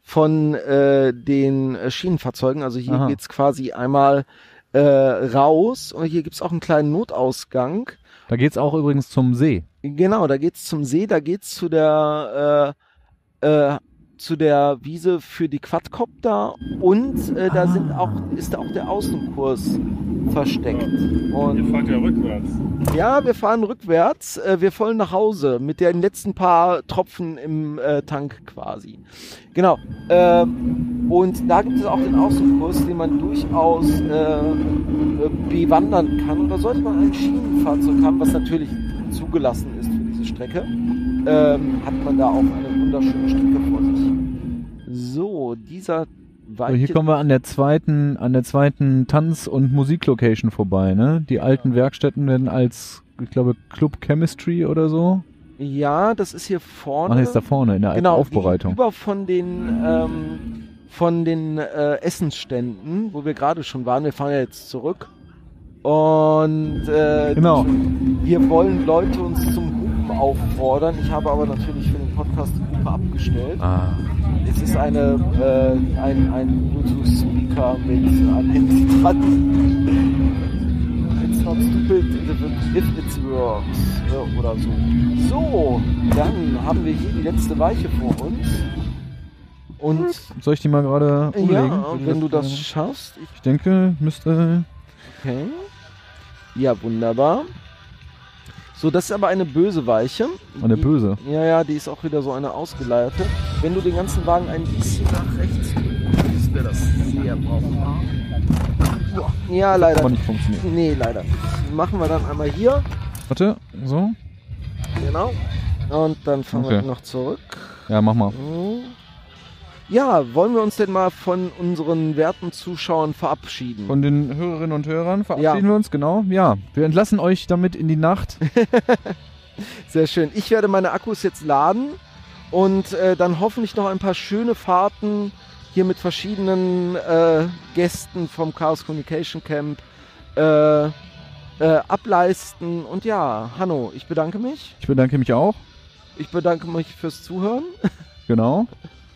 von äh, den äh, Schienenfahrzeugen. Also hier Aha. geht's quasi einmal äh, raus und hier gibt's auch einen kleinen Notausgang. Da geht's auch übrigens zum See. Genau, da geht's zum See, da geht's zu der äh, äh, zu der Wiese für die Quadcopter und äh, da sind auch ist auch der Außenkurs versteckt. Und fahrt ja rückwärts. ja, wir fahren rückwärts, äh, wir wollen nach Hause mit den letzten paar Tropfen im äh, Tank quasi. Genau. Ähm, und da gibt es auch den Außenkurs, den man durchaus äh, äh, bewandern kann. Und da sollte man ein Schienenfahrzeug haben, was natürlich zugelassen ist für diese Strecke. Ähm, hat man da auch eine wunderschöne Strecke vor sich. So, dieser So, hier kommen wir an der zweiten, an der zweiten Tanz- und Musiklocation vorbei, ne? Die alten Werkstätten werden als, ich glaube, Club Chemistry oder so. ja, das ist hier vorne. Ach, ist da vorne in der alten genau, Aufbereitung. Über von den ähm, von den äh, Essensständen, wo wir gerade schon waren. Wir fahren ja jetzt zurück. Und äh, Genau. hier wollen Leute uns zum auffordern. Ich habe aber natürlich für den Podcast die Hupe abgestellt. Ah. Es ist eine äh, ein, ein Bluetooth-Speaker mit einem Handy dran. It's not stupid if it works. äh, Oder so. So, dann haben wir hier die letzte Weiche vor uns. Und Soll ich die mal gerade umlegen? ja, wenn du das schaffst. Ich, Ich denke, müsste. okay. Ja, wunderbar. So, das ist aber eine böse Weiche. Eine Die- böse. Ja, ja, die ist auch wieder so eine ausgeleierte. Wenn du den ganzen Wagen ein bisschen nach rechts drückst, wäre das sehr brauchbar. Ja, leider. Aber nicht funktioniert. Nee, leider. Machen wir dann einmal hier. Warte, so. Genau. Und dann fahren wir Okay. noch zurück. Ja, mach mal. So. Ja, wollen wir uns denn mal von unseren werten Zuschauern verabschieden? Von den Hörerinnen und Hörern verabschieden Ja. wir uns, genau. Ja, wir entlassen euch damit in die Nacht. *laughs* Sehr schön. Ich werde meine Akkus jetzt laden und äh, dann hoffentlich noch ein paar schöne Fahrten hier mit verschiedenen äh, Gästen vom Chaos Communication Camp äh, äh, ableisten. Und ja, Hanno, ich bedanke mich. Ich bedanke mich auch. Ich bedanke mich fürs Zuhören. Genau. *laughs*